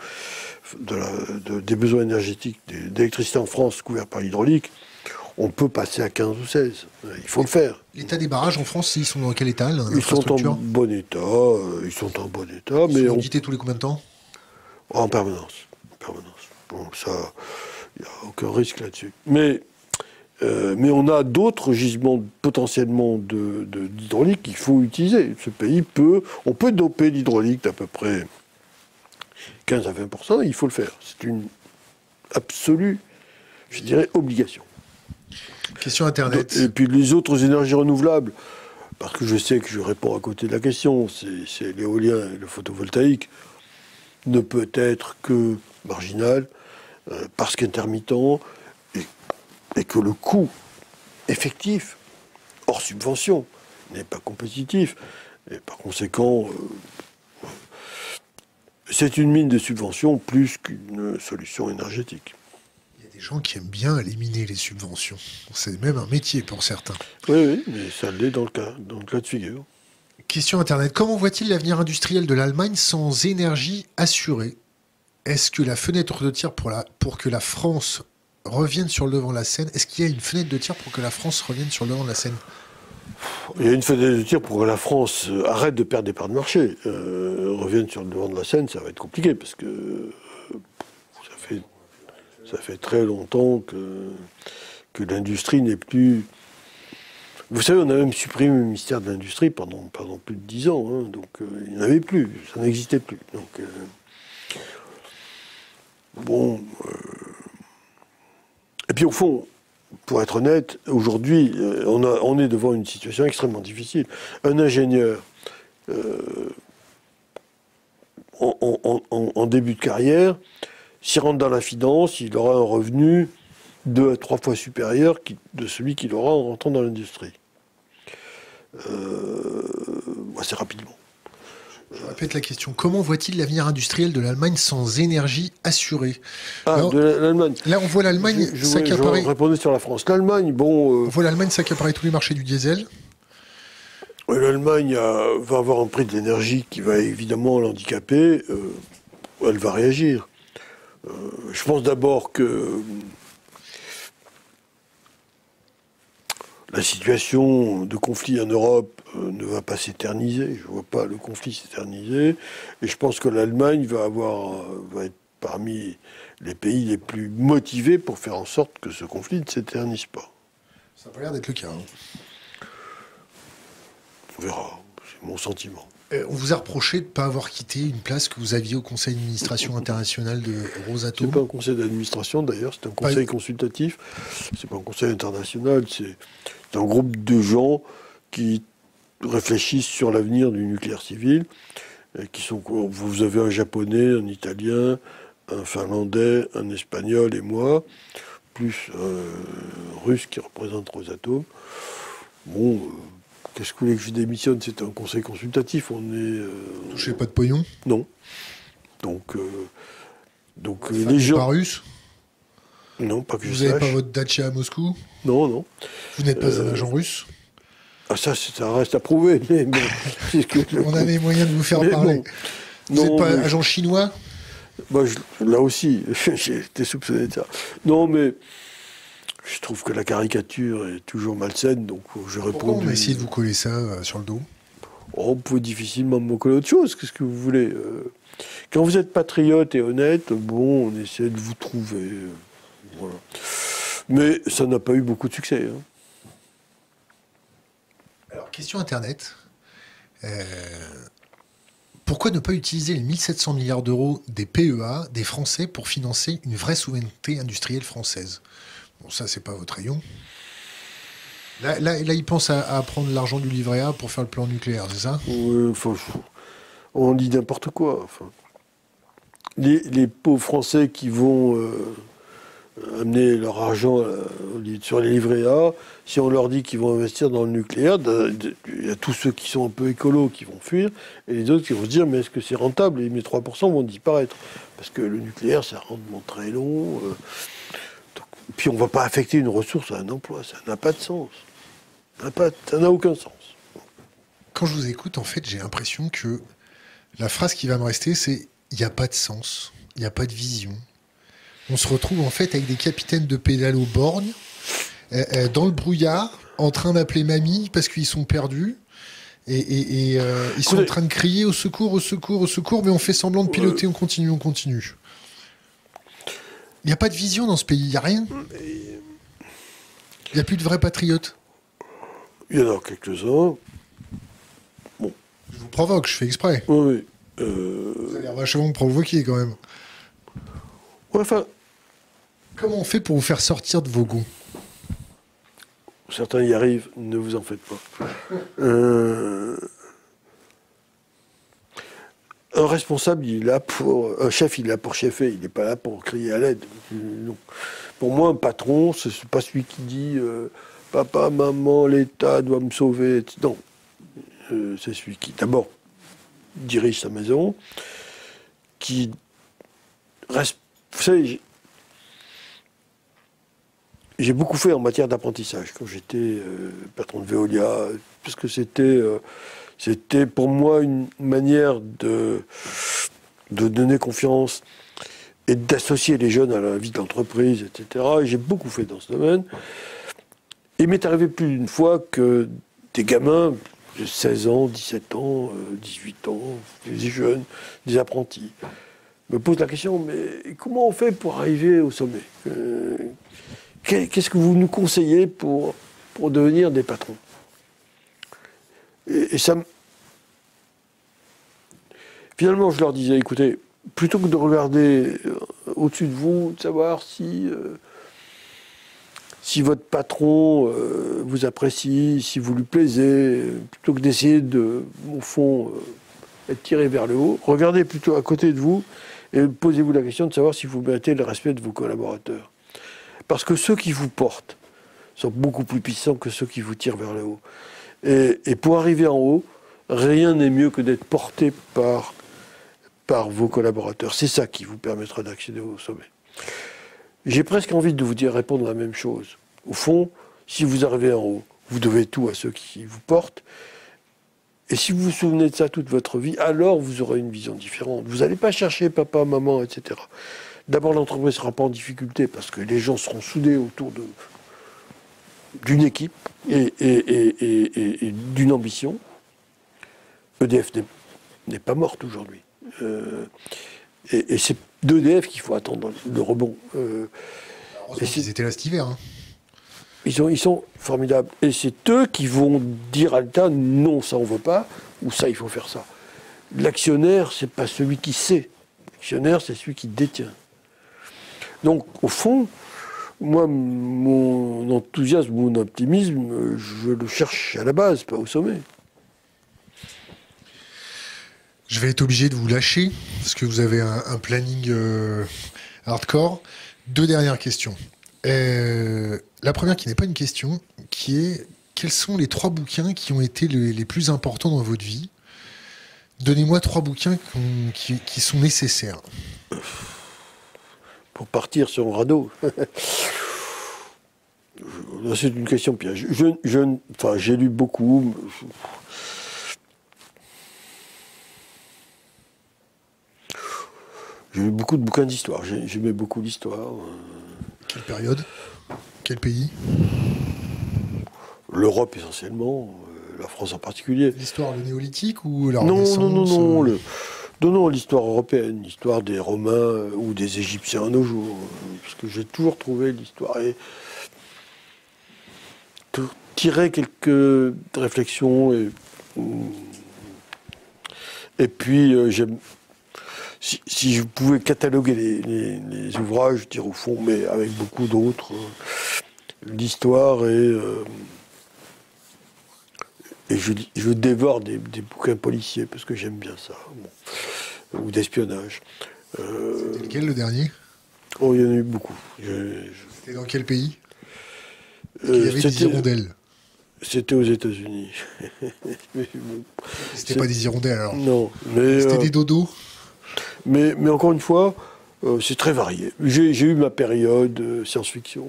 des besoins énergétiques d'électricité en France couverts par l'hydraulique on peut passer à 15 ou 16. Il faut le faire. L'état des barrages en France, ils sont dans quel état Ils sont en bon état. Euh, ils sont en bon état. Ils mais sont on... tous les combien de temps? En permanence. En permanence. Bon, ça, il n'y a aucun risque là-dessus. Mais, euh, mais on a d'autres gisements potentiellement d'hydraulique qu'il faut utiliser. Ce pays peut, on peut doper l'hydraulique d'à peu près 15 à 20% il faut le faire. C'est une absolue, je dirais, obligation. Question Internet. Et puis les autres énergies renouvelables, parce que je sais que je réponds à côté de la question, c'est l'éolien et le photovoltaïque, ne peut être que marginal, euh, parce qu'intermittent, et, que le coût effectif, hors subvention, n'est pas compétitif. Et par conséquent, euh, c'est une mine de subvention plus qu'une solution énergétique des gens qui aiment bien éliminer les subventions. C'est même un métier pour certains. Oui, oui, mais ça l'est dans le cas, dans le cas de figure. Question Internet. Comment voit-il l'avenir industriel de l'Allemagne sans énergie assurée? Est-ce que la fenêtre de tir pour, la, pour que la France revienne sur le devant de la scène, est-ce qu'il y a une fenêtre de tir pour que la France revienne sur le devant de la scène? Il y a une fenêtre de tir pour que la France arrête de perdre des parts de marché, euh, revienne sur le devant de la scène, ça va être compliqué parce que ça fait très longtemps que, que l'industrie n'est plus. Vous savez, on a même supprimé le ministère de l'Industrie pendant, plus de dix ans, hein, donc euh, il n'y en avait plus, ça n'existait plus. Donc, euh, bon. Euh, et puis au fond, pour être honnête, aujourd'hui, on, on, est devant une situation extrêmement difficile. Un ingénieur en, début de carrière, s'il rentre dans la finance, il aura un revenu deux à trois fois supérieur de celui qu'il aura en rentrant dans l'industrie. Euh, assez rapidement. Je répète la question. Comment voit-il l'avenir industriel de l'Allemagne sans énergie assurée Ah, de l'Allemagne. Là, on voit l'Allemagne s'accaparer. Je répondais sur la France. L'Allemagne, bon. Euh, on voit l'Allemagne s'accaparer tous les marchés du diesel. L'Allemagne va avoir un prix de l'énergie qui va évidemment l'handicaper. Euh, elle va réagir. Euh, je pense d'abord que la situation de conflit en Europe euh, ne va pas s'éterniser. Je ne vois pas le conflit s'éterniser. Et je pense que l'Allemagne va, avoir, va être parmi les pays les plus motivés pour faire en sorte que ce conflit ne s'éternise pas. Ça n'a pas l'air d'être le cas. Hein. On verra. C'est mon sentiment. Euh, on vous a reproché de ne pas avoir quitté une place que vous aviez au conseil d'administration international de Rosatom. C'est pas un conseil d'administration d'ailleurs, c'est un conseil consultatif. C'est pas un conseil international, c'est un groupe de gens qui réfléchissent sur l'avenir du nucléaire civil. Qui sont, vous avez un japonais, un italien, un finlandais, un espagnol et moi, plus un russe qui représente Rosatom. Bon. Euh, Qu'est-ce que vous voulez que je démissionne? C'est un conseil consultatif. On est. Euh, Touchez pas de pognon Non. Donc. Euh, donc euh, les gens. Pas russe? Non, pas que vous je Vous n'avez pas votre dacha à Moscou? Non, non. Vous n'êtes pas un agent russe? Ah, ça, ça reste à prouver. Mais On a les moyens de vous faire parler. Vous n'êtes pas agent chinois bah, Là aussi, j'ai été soupçonné de ça. Non, mais je trouve que la caricature est toujours malsaine, donc je réponds. Pourquoi on a essayé de vous coller ça euh, sur le dos oh, On peut difficilement me coller autre chose. Qu'est-ce que vous voulez euh. Quand vous êtes patriote et honnête, bon, on essaie de vous trouver. Euh, voilà. Mais ça n'a pas eu beaucoup de succès. Hein. Alors, question Internet. pourquoi ne pas utiliser les 1700 milliards d'euros des PEA des Français pour financer une vraie souveraineté industrielle française? Bon, ça, c'est pas votre rayon. Là, là, ils pensent à, prendre l'argent du livret A pour faire le plan nucléaire, c'est ça? Oui, enfin, on dit n'importe quoi. Les, pauvres Français qui vont euh, amener leur argent euh, sur les livrets A, si on leur dit qu'ils vont investir dans le nucléaire, il y a tous ceux qui sont un peu écolos qui vont fuir, et les autres qui vont se dire mais est-ce que c'est rentable? Et mes 3% vont disparaître. Parce que le nucléaire, c'est un rendement très long. Euh, puis on ne va pas affecter une ressource à un emploi, ça n'a pas de sens. Ça n'a aucun sens. Quand je vous écoute, en fait, j'ai l'impression que la phrase qui va me rester, c'est il n'y a pas de sens, il n'y a pas de vision. On se retrouve en fait avec des capitaines de pédale aux bornes, euh, euh, dans le brouillard, en train d'appeler mamie parce qu'ils sont perdus. Et, euh, ils sont en train de crier au secours, au secours, au secours, mais on fait semblant de piloter, on continue, on continue. Il n'y a pas de vision dans ce pays, il n'y a rien. Il n'y a plus de vrais patriotes. Il y en a quelques-uns. Bon. Je vous provoque, je fais exprès. Oui. Euh... Vous avez l'air vachement provoqué quand même. Ouais, enfin. Comment on fait pour vous faire sortir de vos gonds Certains y arrivent, ne vous en faites pas. Euh un responsable, il est là pour. Un chef, il est là pour chefer, il n'est pas là pour crier à l'aide. Pour moi, un patron, ce n'est pas celui qui dit euh, Papa, maman, l'État doit me sauver. Non. Euh, c'est celui qui, d'abord, dirige sa maison, qui reste. Vous savez, j'ai beaucoup fait en matière d'apprentissage quand j'étais euh, patron de Veolia, parce que c'était c'était pour moi une manière de, de donner confiance et d'associer les jeunes à la vie d'entreprise, etc. Et j'ai beaucoup fait dans ce domaine. Il m'est arrivé plus d'une fois que des gamins de 16 ans, 17 ans, 18 ans, des jeunes, des apprentis, me posent la question, mais comment on fait pour arriver au sommet? Euh, Qu'est-ce que vous nous conseillez pour, pour devenir des patrons? Et, ça Finalement, je leur disais, écoutez, plutôt que de regarder euh, au-dessus de vous, de savoir si, euh, si votre patron euh, vous apprécie, si vous lui plaisez, plutôt que d'essayer de, au fond, être tiré vers le haut, regardez plutôt à côté de vous et posez-vous la question de savoir si vous méritez le respect de vos collaborateurs. Parce que ceux qui vous portent sont beaucoup plus puissants que ceux qui vous tirent vers le haut. Et, pour arriver en haut, rien n'est mieux que d'être porté par, par vos collaborateurs. C'est ça qui vous permettra d'accéder au sommet. J'ai presque envie de vous dire répondre la même chose. Au fond, si vous arrivez en haut, vous devez tout à ceux qui vous portent. Et si vous vous souvenez de ça toute votre vie, alors vous aurez une vision différente. Vous n'allez pas chercher papa, maman, etc. D'abord, l'entreprise ne sera pas en difficulté parce que les gens seront soudés autour d'une équipe et, d'une ambition. EDF n'est pas morte aujourd'hui. Euh, et, c'est d'EDF qu'il faut attendre le rebond. Euh, ils étaient là cet hiver. Hein. Ils, sont, ils sont formidables. Et c'est eux qui vont dire à l'État non, ça on ne veut pas, ou ça il faut faire ça. L'actionnaire, c'est pas celui qui sait. L'actionnaire, c'est celui qui détient. Donc, au fond, moi, mon enthousiasme, mon optimisme, je le cherche à la base, pas au sommet. Je vais être obligé de vous lâcher, parce que vous avez un, planning euh, hardcore. Deux dernières questions. Euh, la première qui n'est pas une question, qui est quels sont les trois bouquins qui ont été les, plus importants dans votre vie? Donnez-moi trois bouquins qui sont nécessaires pour partir sur un radeau C'est une question piège. Je, enfin, j'ai lu beaucoup. J'ai lu beaucoup de bouquins d'histoire. J'aimais beaucoup l'histoire. Quelle période? Quel pays? L'Europe essentiellement, euh, la France en particulier. L'histoire, le néolithique ou la Non, non, non, non. Le, Donnons l'histoire européenne, l'histoire des Romains euh, ou des Égyptiens à nos jours, euh, parce que j'ai toujours trouvé l'histoire et tirer quelques réflexions et, mm, et puis euh, j'aime si, je pouvais cataloguer les, ouvrages, je dirais au fond, mais avec beaucoup d'autres, l'histoire et et je, dévore des, bouquins policiers parce que j'aime bien ça. Ou d'espionnage. Euh, C'était lequel le dernier? Oh, il y en a eu beaucoup. C'était dans quel pays? Euh, Il y avait des hirondelles. C'était aux États-Unis. C'était pas des hirondelles alors Non. C'était euh, des dodos mais, mais encore une fois, c'est très varié. J'ai eu ma période science-fiction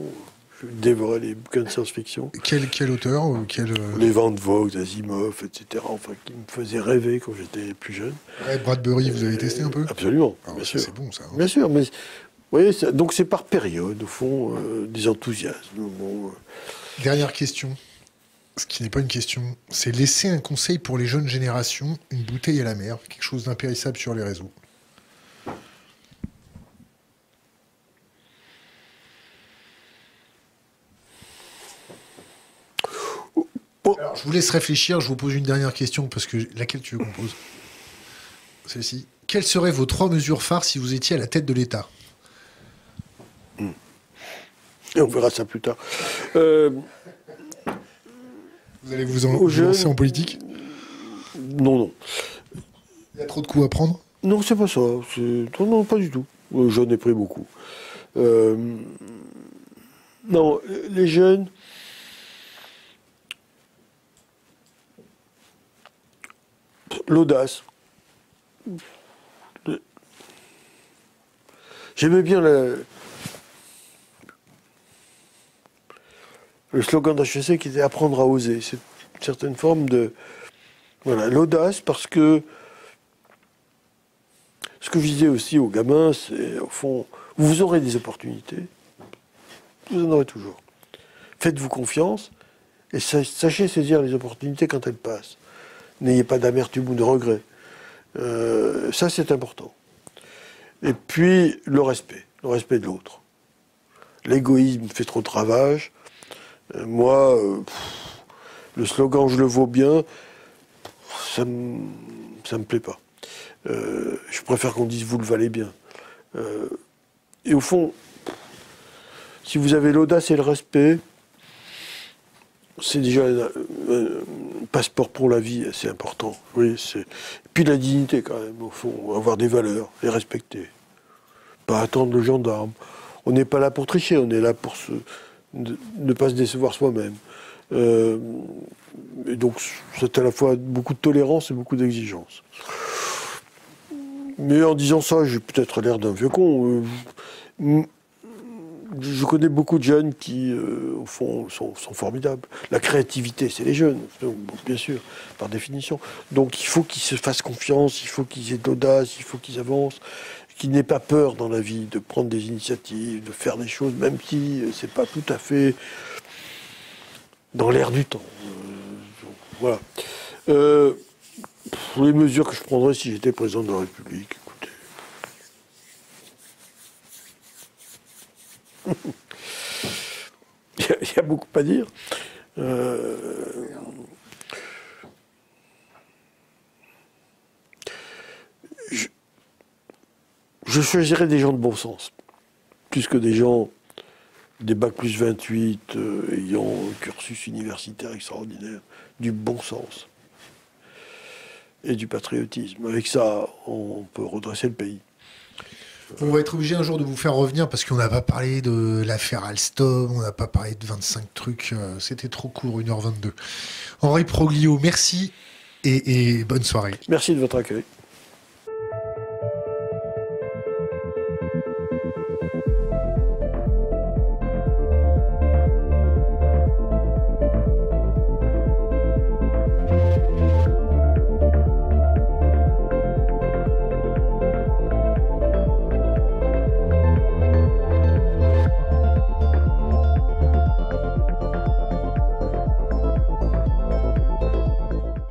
je dévorais les bouquins de science-fiction. Quel, quel auteur quel, euh, Les Van Vogt, Asimov, etc. Enfin, qui me faisaient rêver quand j'étais plus jeune. Bradbury, vous avez testé un peu? Absolument, ah, bien sûr. C'est bon, ça. Hein. Bien sûr, mais... Vous voyez, donc c'est par période, au fond, euh, des enthousiasmes. Euh. Dernière question, ce qui n'est pas une question, c'est laisser un conseil pour les jeunes générations, une bouteille à la mer, quelque chose d'impérissable sur les réseaux. Je vous laisse réfléchir. Je vous pose une dernière question parce que laquelle tu veux qu'on pose? Celle-ci. Quelles seraient vos trois mesures phares si vous étiez à la tête de l'État? Hmm. On verra ça plus tard. Euh, vous allez vous, en, lancer en politique? Non, non. Il y a trop de coups à prendre? Non, c'est pas ça. Non, pas du tout. J'en ai pris beaucoup. Euh, non, les jeunes, l'audace. J'aimais bien le, le slogan d'HEC qui était apprendre à oser. C'est une certaine forme de. Voilà, l'audace parce que. Ce que je disais aussi aux gamins, c'est au fond, vous aurez des opportunités, vous en aurez toujours. Faites-vous confiance et sachez saisir les opportunités quand elles passent n'ayez pas d'amertume ou de regret. Euh, ça, c'est important. Et puis, le respect, le respect de l'autre. L'égoïsme fait trop de ravages. Euh, moi, euh, le slogan je le vaux bien, ça ne me plaît pas. je préfère qu'on dise vous le valez bien. et au fond, si vous avez l'audace et le respect, c'est déjà un, passeport pour la vie, c'est important. Oui. Puis la dignité quand même, au fond, avoir des valeurs, les respecter. Pas attendre le gendarme. On n'est pas là pour tricher, on est là pour ne pas se décevoir soi-même. Euh, et donc c'est à la fois beaucoup de tolérance et beaucoup d'exigence. Mais en disant ça, j'ai peut-être l'air d'un vieux con. Euh, je connais beaucoup de jeunes qui, euh, au fond, sont, formidables. La créativité, c'est les jeunes, bien sûr, par définition. Donc il faut qu'ils se fassent confiance, il faut qu'ils aient d'audace, il faut qu'ils avancent, qu'ils n'aient pas peur dans la vie de prendre des initiatives, de faire des choses, même si c'est pas tout à fait dans l'air du temps. Euh, voilà. Euh, les mesures que je prendrais si j'étais président de la République, il, y a, beaucoup à dire. Euh, je, choisirais des gens de bon sens, plus que des gens des bacs plus 28 euh, ayant un cursus universitaire extraordinaire, du bon sens et du patriotisme. Avec ça, on peut redresser le pays. On va être obligé un jour de vous faire revenir parce qu'on n'a pas parlé de l'affaire Alstom, on n'a pas parlé de 25 trucs. Euh, c'était trop court, 1h22. Henri Proglio, merci et bonne soirée. Merci de votre accueil.